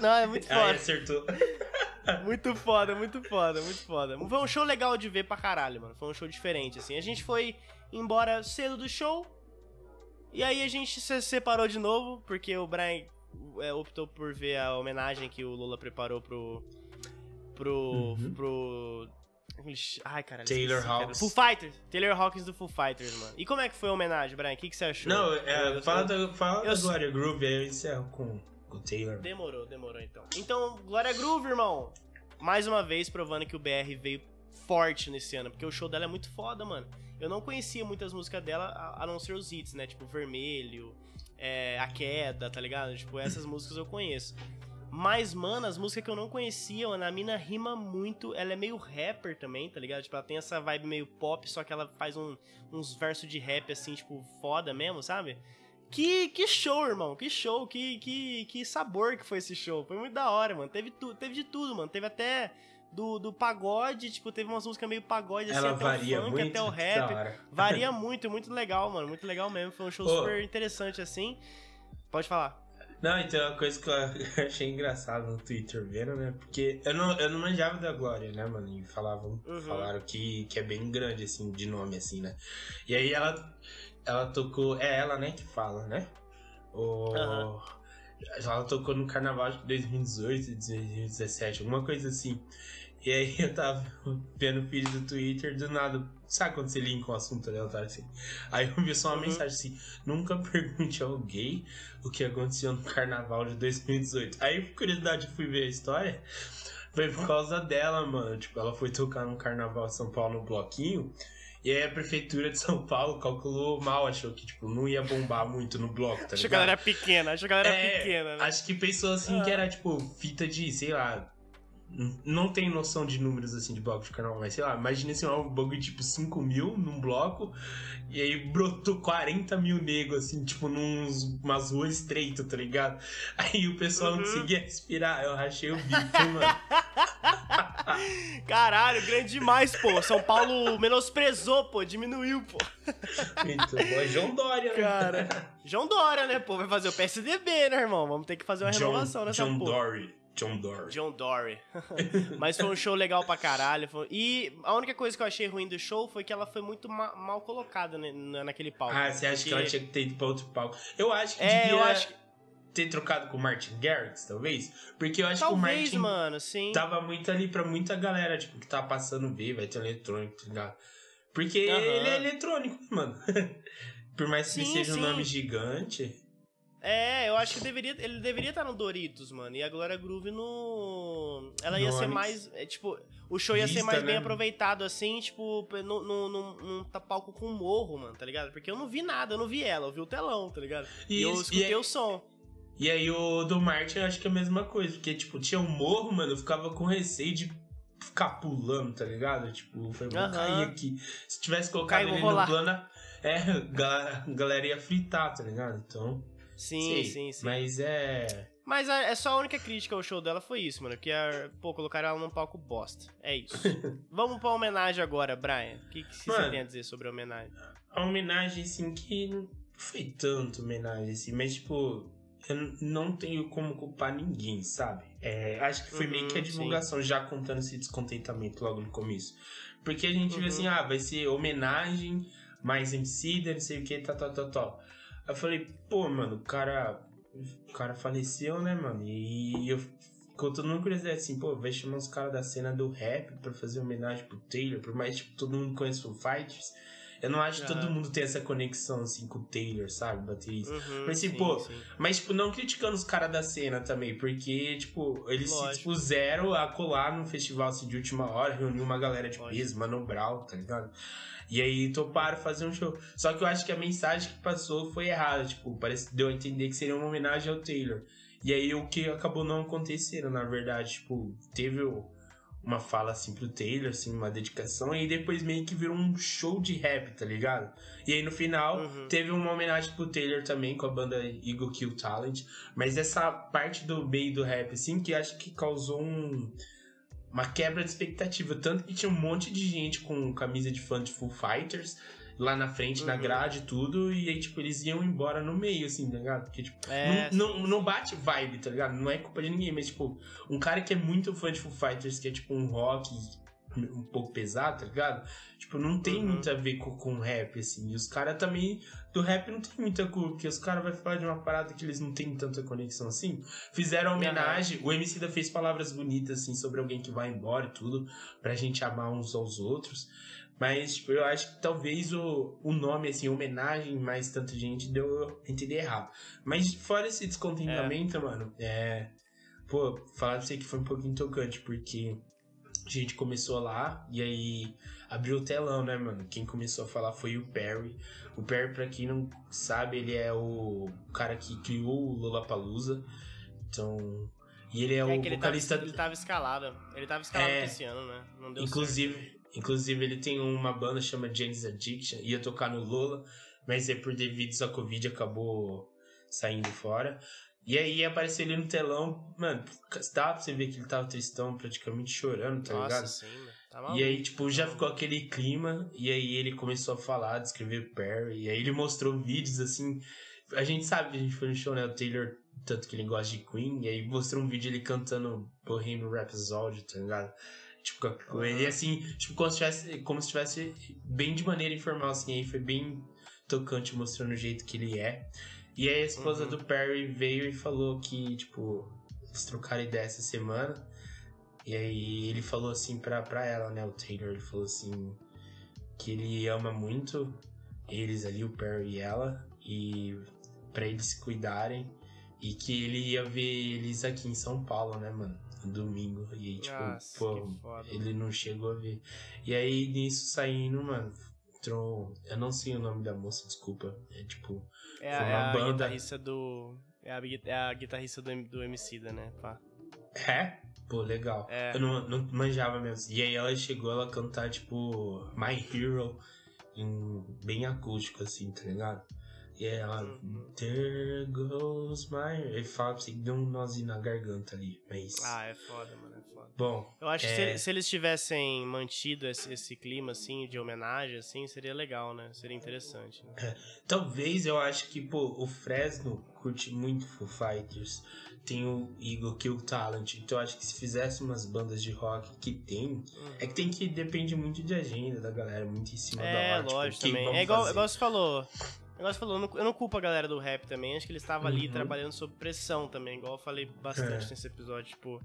não, é muito foda. Aí acertou. muito foda, muito foda, muito foda. Foi um show legal de ver pra caralho, mano. Foi um show diferente, assim. A gente foi embora cedo do show. E aí a gente se separou de novo, porque o Brian é, optou por ver a homenagem que o Lula preparou pro. pro. Uhum. pro. Ai, caralho. Taylor Hawkins. Full Fighters. Taylor Hawkins do Full Fighters, mano. E como é que foi a homenagem, Brian? O que, que você achou? Não, é, fala, da, fala eu, da Glória Groove aí eu encerro com o Taylor. Demorou, demorou então. Então, Glória Groove, irmão. Mais uma vez provando que o BR veio forte nesse ano, porque o show dela é muito foda, mano. Eu não conhecia muitas músicas dela, a, não ser os hits, né? Tipo, Vermelho, é, A Queda, tá ligado? Tipo, essas músicas eu conheço. Mas, mano, as músicas que eu não conhecia, mano, a mina rima muito. Ela é meio rapper também, tá ligado? Tipo, ela tem essa vibe meio pop, só que ela faz um, uns versos de rap, assim, tipo, foda mesmo, sabe? Que, que show, irmão. Que show, que, que, que sabor que foi esse show. Foi muito da hora, mano. Teve, tu, teve de tudo, mano. Teve até do, do pagode, tipo, teve umas músicas meio pagode, assim, Ela até varia o funk, muito, até o rap. Varia muito, muito legal, mano. Muito legal mesmo. Foi um show super interessante, assim. Pode falar. Não, então uma coisa que eu achei engraçado no Twitter vendo, né? Porque eu não, eu não manjava da Glória, né, mano? E falavam, uhum. falaram que, que é bem grande, assim, de nome, assim, né? E aí ela ela tocou. É ela, né, que fala, né? O, uhum. Ela tocou no carnaval de 2018, 2017, alguma coisa assim. E aí eu tava vendo o feed do Twitter, do nada. Sabe quando você linka um assunto aleatório assim? Aí eu vi só uma uhum. mensagem assim: nunca pergunte ao gay o que aconteceu no carnaval de 2018. Aí, por curiosidade, fui ver a história. Foi por causa dela, mano. Tipo, ela foi tocar no carnaval de São Paulo no bloquinho. E aí a prefeitura de São Paulo calculou mal, achou que, tipo, não ia bombar muito no bloco, tá ligado? Achou que ela era pequena, achou que ela era é, pequena, né? Acho que pensou assim ah. que era, tipo, fita de, sei lá. Não tem noção de números assim de bloco de carnaval, mas sei lá, imagina assim, um bagulho tipo 5 mil num bloco, e aí brotou 40 mil negros, assim, tipo, num umas ruas estreitas, tá ligado? Aí o pessoal uhum. não conseguia respirar, eu rachei o bico, mano. Caralho, grande demais, pô. São Paulo menosprezou, pô, diminuiu, pô. Muito bom. João Dória, né? Cara, João Dória, né, pô? Vai fazer o PSDB, né, irmão? Vamos ter que fazer uma John, renovação nessa John porra. Dory. John Dory. John Dory. Mas foi um show legal pra caralho. Foi... E a única coisa que eu achei ruim do show foi que ela foi muito ma mal colocada né, naquele palco. Ah, você acha porque... que ela tinha que ter ido pra outro palco? Eu acho que é, devia... eu acho que ter trocado com o Martin Garrix, talvez. Porque eu acho talvez, que o Martin mano, sim. tava muito ali pra muita galera, tipo, que tava passando B, vai ter eletrônico, tá ligado? Porque uhum. ele é eletrônico, mano. Por mais que sim, seja sim. um nome gigante. É, eu acho que deveria, ele deveria estar no Doritos, mano. E a Glória Groove no. Ela ia ser mais. É, tipo, o show ia ser mais né? bem aproveitado, assim, tipo, num, num, num, num palco com morro, mano, tá ligado? Porque eu não vi nada, eu não vi ela, eu vi o telão, tá ligado? Isso, e eu escutei e é... o som. E aí o do Martin eu acho que é a mesma coisa, porque, tipo, tinha um morro, mano, eu ficava com receio de ficar pulando, tá ligado? Tipo, foi vou uhum. cair aqui. Se tivesse colocado Cai, ele no plano, é, a galera ia fritar, tá ligado? Então. Sim, sei, sim, sim. Mas é. Mas é só a única crítica ao show dela foi isso, mano. Que é, pô, colocaram ela num palco bosta. É isso. Vamos pra homenagem agora, Brian. O que, que você tem a dizer sobre a homenagem? A homenagem, assim, que não foi tanto homenagem, assim, mas tipo eu não tenho como culpar ninguém, sabe? É, acho que foi uhum, meio que a uhum, divulgação sim. já contando esse descontentamento logo no começo. Porque a gente uhum. viu assim, ah, vai ser homenagem, mais MC, não sei o que, tá, tá, tá, tá. Eu falei, pô, mano, o cara. O cara faleceu, né, mano? E eu ficou todo mundo curiosidade assim, pô, vai chamar os caras da cena do rap pra fazer homenagem pro Taylor, por mais tipo, todo mundo conhece o Fighters. Eu não acho que todo mundo tem essa conexão, assim, com o Taylor, sabe? Baterista. Uhum, mas, assim, sim, pô, sim. mas, tipo, não criticando os caras da cena também, porque, tipo, eles Lógico. se dispuseram a colar num festival, assim, de última hora, reunir uma galera de Lógico. peso, Mano Brown, tá ligado? E aí toparam fazer um show. Só que eu acho que a mensagem que passou foi errada, tipo, parece deu a entender que seria uma homenagem ao Taylor. E aí o que acabou não acontecendo, na verdade, tipo, teve o uma fala assim pro Taylor, assim, uma dedicação, e depois meio que virou um show de rap, tá ligado? E aí no final uhum. teve uma homenagem pro Taylor também com a banda Eagle Kill Talent, mas essa parte do meio do rap, assim, que acho que causou um, uma quebra de expectativa, tanto que tinha um monte de gente com camisa de fã de Full Fighters, lá na frente, uhum. na grade e tudo, e aí, tipo, eles iam embora no meio, assim, tá ligado? Porque, tipo, é, não, não, não, bate vibe, tá ligado? Não é culpa de ninguém, mas, tipo, um cara que é muito fã de Foo Fighters, que é, tipo, um rock um pouco pesado, tá ligado? Tipo, não tem uhum. muito a ver com, com rap, assim. E os caras também, do rap não tem muita culpa, porque os caras vão falar de uma parada que eles não têm tanta conexão assim. Fizeram homenagem, uhum. o MC da fez palavras bonitas, assim, sobre alguém que vai embora e tudo, pra gente amar uns aos outros. Mas, tipo, eu acho que talvez o, o nome, assim, homenagem, mais tanta gente deu entender errado. Mas fora esse descontentamento, é. mano, é. Pô, falar pra você que foi um pouquinho tocante, porque a gente começou lá e aí abriu o telão, né, mano? Quem começou a falar foi o Perry. O Perry, pra quem não sabe, ele é o cara que criou o Lollapalooza. Então. E ele é, é o vocalista. Ele tava, ele tava escalado. Ele tava escalado é, esse ano, né? Não deu inclusive, certo. Inclusive, ele tem uma banda chama James Addiction, ia tocar no Lola, mas é por devido à Covid acabou saindo fora. E aí apareceu ele no telão, mano, dá pra você ver que ele tava tristão, praticamente chorando, tá Nossa, ligado? Sim, tá e aí, tipo, já ficou aquele clima, e aí ele começou a falar, descrever Perry, e aí ele mostrou vídeos assim. A gente sabe que a gente foi no show, né? O Taylor, tanto que ele gosta de Queen, e aí mostrou um vídeo ele cantando Bohemian Rhapsody, tá ligado? Tipo, ele assim, tipo, como se tivesse, como se tivesse bem de maneira informal, assim, aí foi bem tocante mostrando o jeito que ele é. E aí a esposa uhum. do Perry veio e falou que, tipo, eles trocaram ideia essa semana. E aí ele falou assim pra, pra ela, né, o Taylor, ele falou assim que ele ama muito eles ali, o Perry e ela, e para eles se cuidarem. E que ele ia ver eles aqui em São Paulo, né, mano? Domingo. E aí, tipo, Nossa, pô, foda, ele não chegou a ver. E aí, nisso saindo, mano, entrou. Eu não sei o nome da moça, desculpa. É tipo. É, a, é a guitarrista do. É a, é a guitarrista do, do Emicida, né? Pá. É? Pô, legal. É. Eu não, não manjava mesmo. E aí ela chegou ela cantar, tipo, My Hero, em, bem acústico, assim, tá ligado? E ela, uhum. There goes my. Ele fala pra você que deu um nozinho na garganta ali, mas. Ah, é foda, mano, é foda. Bom. Eu acho é... que se, se, eles tivessem mantido esse, esse, clima, assim, de homenagem, assim, seria legal, né? Seria interessante. Né? É. Talvez eu acho que, pô, o Fresno curte muito Foo Fighters. Tem o Eagle Kill Talent. Então eu acho que se fizesse umas bandas de rock que tem. Uhum. É que tem que depende muito de agenda da galera, muito em cima é, da hora. É, lógico tipo, também. É igual, igual você falou negócio falou, eu não, eu não culpo a galera do rap também, acho que ele estava ali uhum. trabalhando sob pressão também, igual eu falei bastante é. nesse episódio, tipo.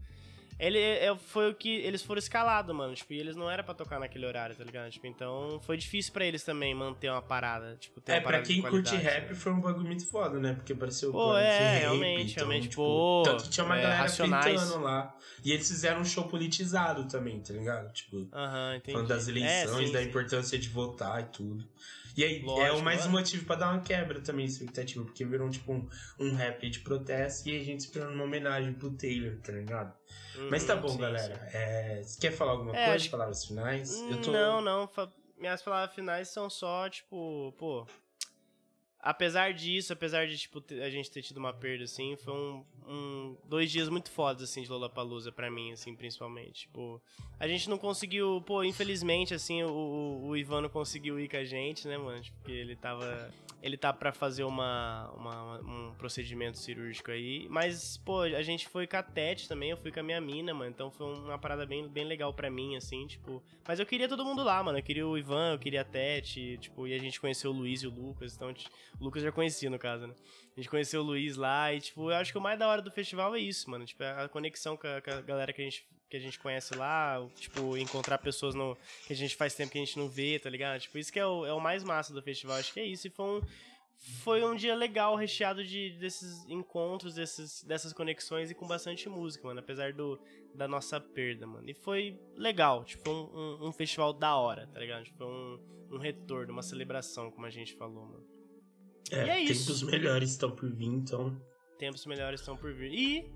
Ele é, foi o que. Eles foram escalados, mano. Tipo, e eles não era para tocar naquele horário, tá ligado? Tipo, então foi difícil para eles também manter uma parada. Tipo, ter é, uma parada pra quem curte rap né? foi um bagulho muito foda, né? Porque apareceu pô, o é, rap, realmente, então, realmente, tipo, pô. Tanto que tinha uma é, galera racionais. lá. E eles fizeram um show politizado também, tá ligando Tipo, uh -huh, falando das eleições, é, sim, da sim. importância de votar e tudo. E aí Lógico, é o mais um motivo para dar uma quebra também, expectativa, porque virou tipo um, um rap de protesto e a gente esperando uma homenagem pro Taylor, tá ligado? Uhum, Mas tá bom, sim, galera. Sim. É, você quer falar alguma é, coisa? Palavras finais? Tô... Não, não. Minhas palavras finais são só, tipo, pô, apesar disso, apesar de, tipo, a gente ter tido uma perda, assim, foi um, um dois dias muito fodas, assim, de Lollapalooza pra mim, assim, principalmente. Tipo, a gente não conseguiu, pô, infelizmente, assim, o, o Ivano conseguiu ir com a gente, né, mano? Porque ele tava ele tá para fazer uma, uma, um procedimento cirúrgico aí. Mas, pô, a gente foi com a Tete também, eu fui com a minha mina, mano. Então foi uma parada bem, bem legal para mim, assim, tipo. Mas eu queria todo mundo lá, mano. Eu queria o Ivan, eu queria a Tete, tipo, e a gente conheceu o Luiz e o Lucas. Então, o Lucas já conhecia, no caso, né? A gente conheceu o Luiz lá e, tipo, eu acho que o mais da hora do festival é isso, mano. Tipo, a conexão com a, com a galera que a gente que a gente conhece lá, tipo, encontrar pessoas no, que a gente faz tempo que a gente não vê, tá ligado? Tipo, isso que é o, é o mais massa do festival, acho que é isso. E foi um, foi um dia legal, recheado de, desses encontros, desses, dessas conexões e com bastante música, mano, apesar do, da nossa perda, mano. E foi legal, tipo, um, um, um festival da hora, tá ligado? Tipo, um, um retorno, uma celebração, como a gente falou, mano. É, e é tempos isso. melhores estão por vir, então. Tempos melhores estão por vir. E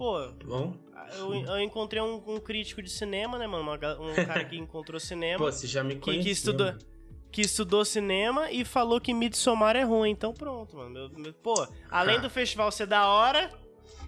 pô. Bom. Eu, eu encontrei um, um, crítico de cinema, né, mano? um cara que encontrou cinema. Pô, você já me conheceu. Que, que estudou. Que estudou cinema e falou que Midsommar é ruim. Então pronto, mano. Meu, meu, pô, além ah. do festival ser da hora,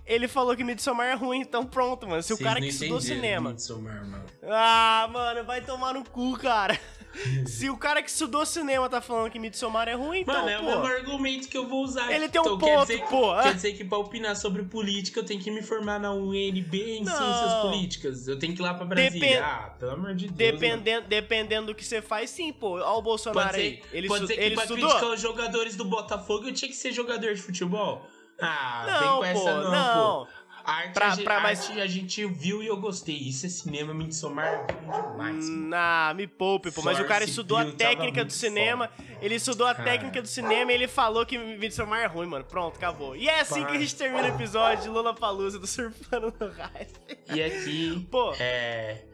ele falou que Midsommar é ruim, então pronto, mano. Se o cara que estudou cinema. Midsommar, mano. Ah, mano, vai tomar no cu, cara. Se o cara que estudou cinema tá falando que Midsommar é ruim, então, Mano, é o mesmo argumento que eu vou usar. Ele tem um então, ponto, quer dizer, pô. Quer dizer que pra opinar sobre política eu tenho que me formar na UNB em Não. ciências políticas. Eu tenho que ir lá pra Brasília. Depend... Ah, pelo amor de Deus. Dependendo, dependendo do que você faz, sim, pô. Olha o Bolsonaro pode ser, aí. Ele pode ser que ele pra estudou? criticar os jogadores do Botafogo eu tinha que ser jogador de futebol. Ah, não, vem com pô, essa não, não. pô. Arte, pra, pra arte mais... a gente viu e eu gostei. Isso é cinema, me Midsommar demais. Nah, me poupe, pô. Mas o cara estudou a técnica do cinema. Foda. Ele estudou a técnica do cinema e ele falou que Midsommar é ruim, mano. Pronto, acabou. E é assim que a gente termina o episódio de Lula Palusa do Surfando no Hype. E aqui. Pô. É.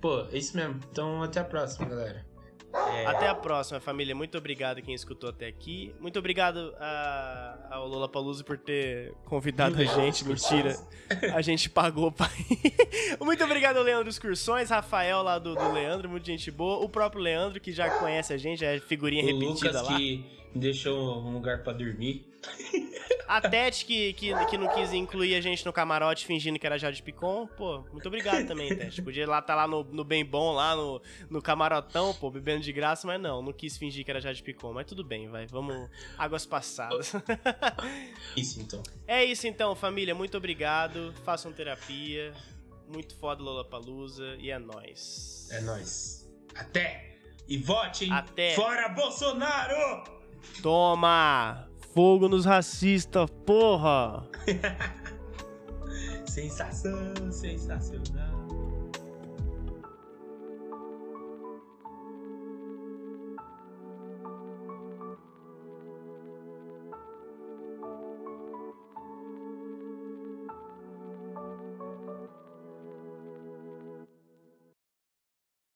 Pô, é isso mesmo. Então até a próxima, galera. É... Até a próxima, família. Muito obrigado quem escutou até aqui. Muito obrigado a, ao Lola Palusa por ter convidado a gente. Mentira. A gente pagou pra Muito obrigado ao Leandro Excursões, Rafael lá do, do Leandro, muito gente boa. O próprio Leandro, que já conhece a gente, é figurinha o repetida Lucas lá. que deixou um lugar para dormir. A Tete, que, que, que não quis incluir a gente no camarote fingindo que era Jade Picon, pô, muito obrigado também, Tete. Podia lá estar tá lá no, no bem bom, lá no, no camarotão, pô, bebendo de graça, mas não, não quis fingir que era Jade Picon. Mas tudo bem, vai, vamos. Águas passadas. Isso então. É isso então, família, muito obrigado. Façam terapia. Muito foda Lola Palusa e é nóis. É nóis. Até! E vote, hein? Até! Fora Bolsonaro! Toma! Fogo nos racistas, porra! sensação, sensacional.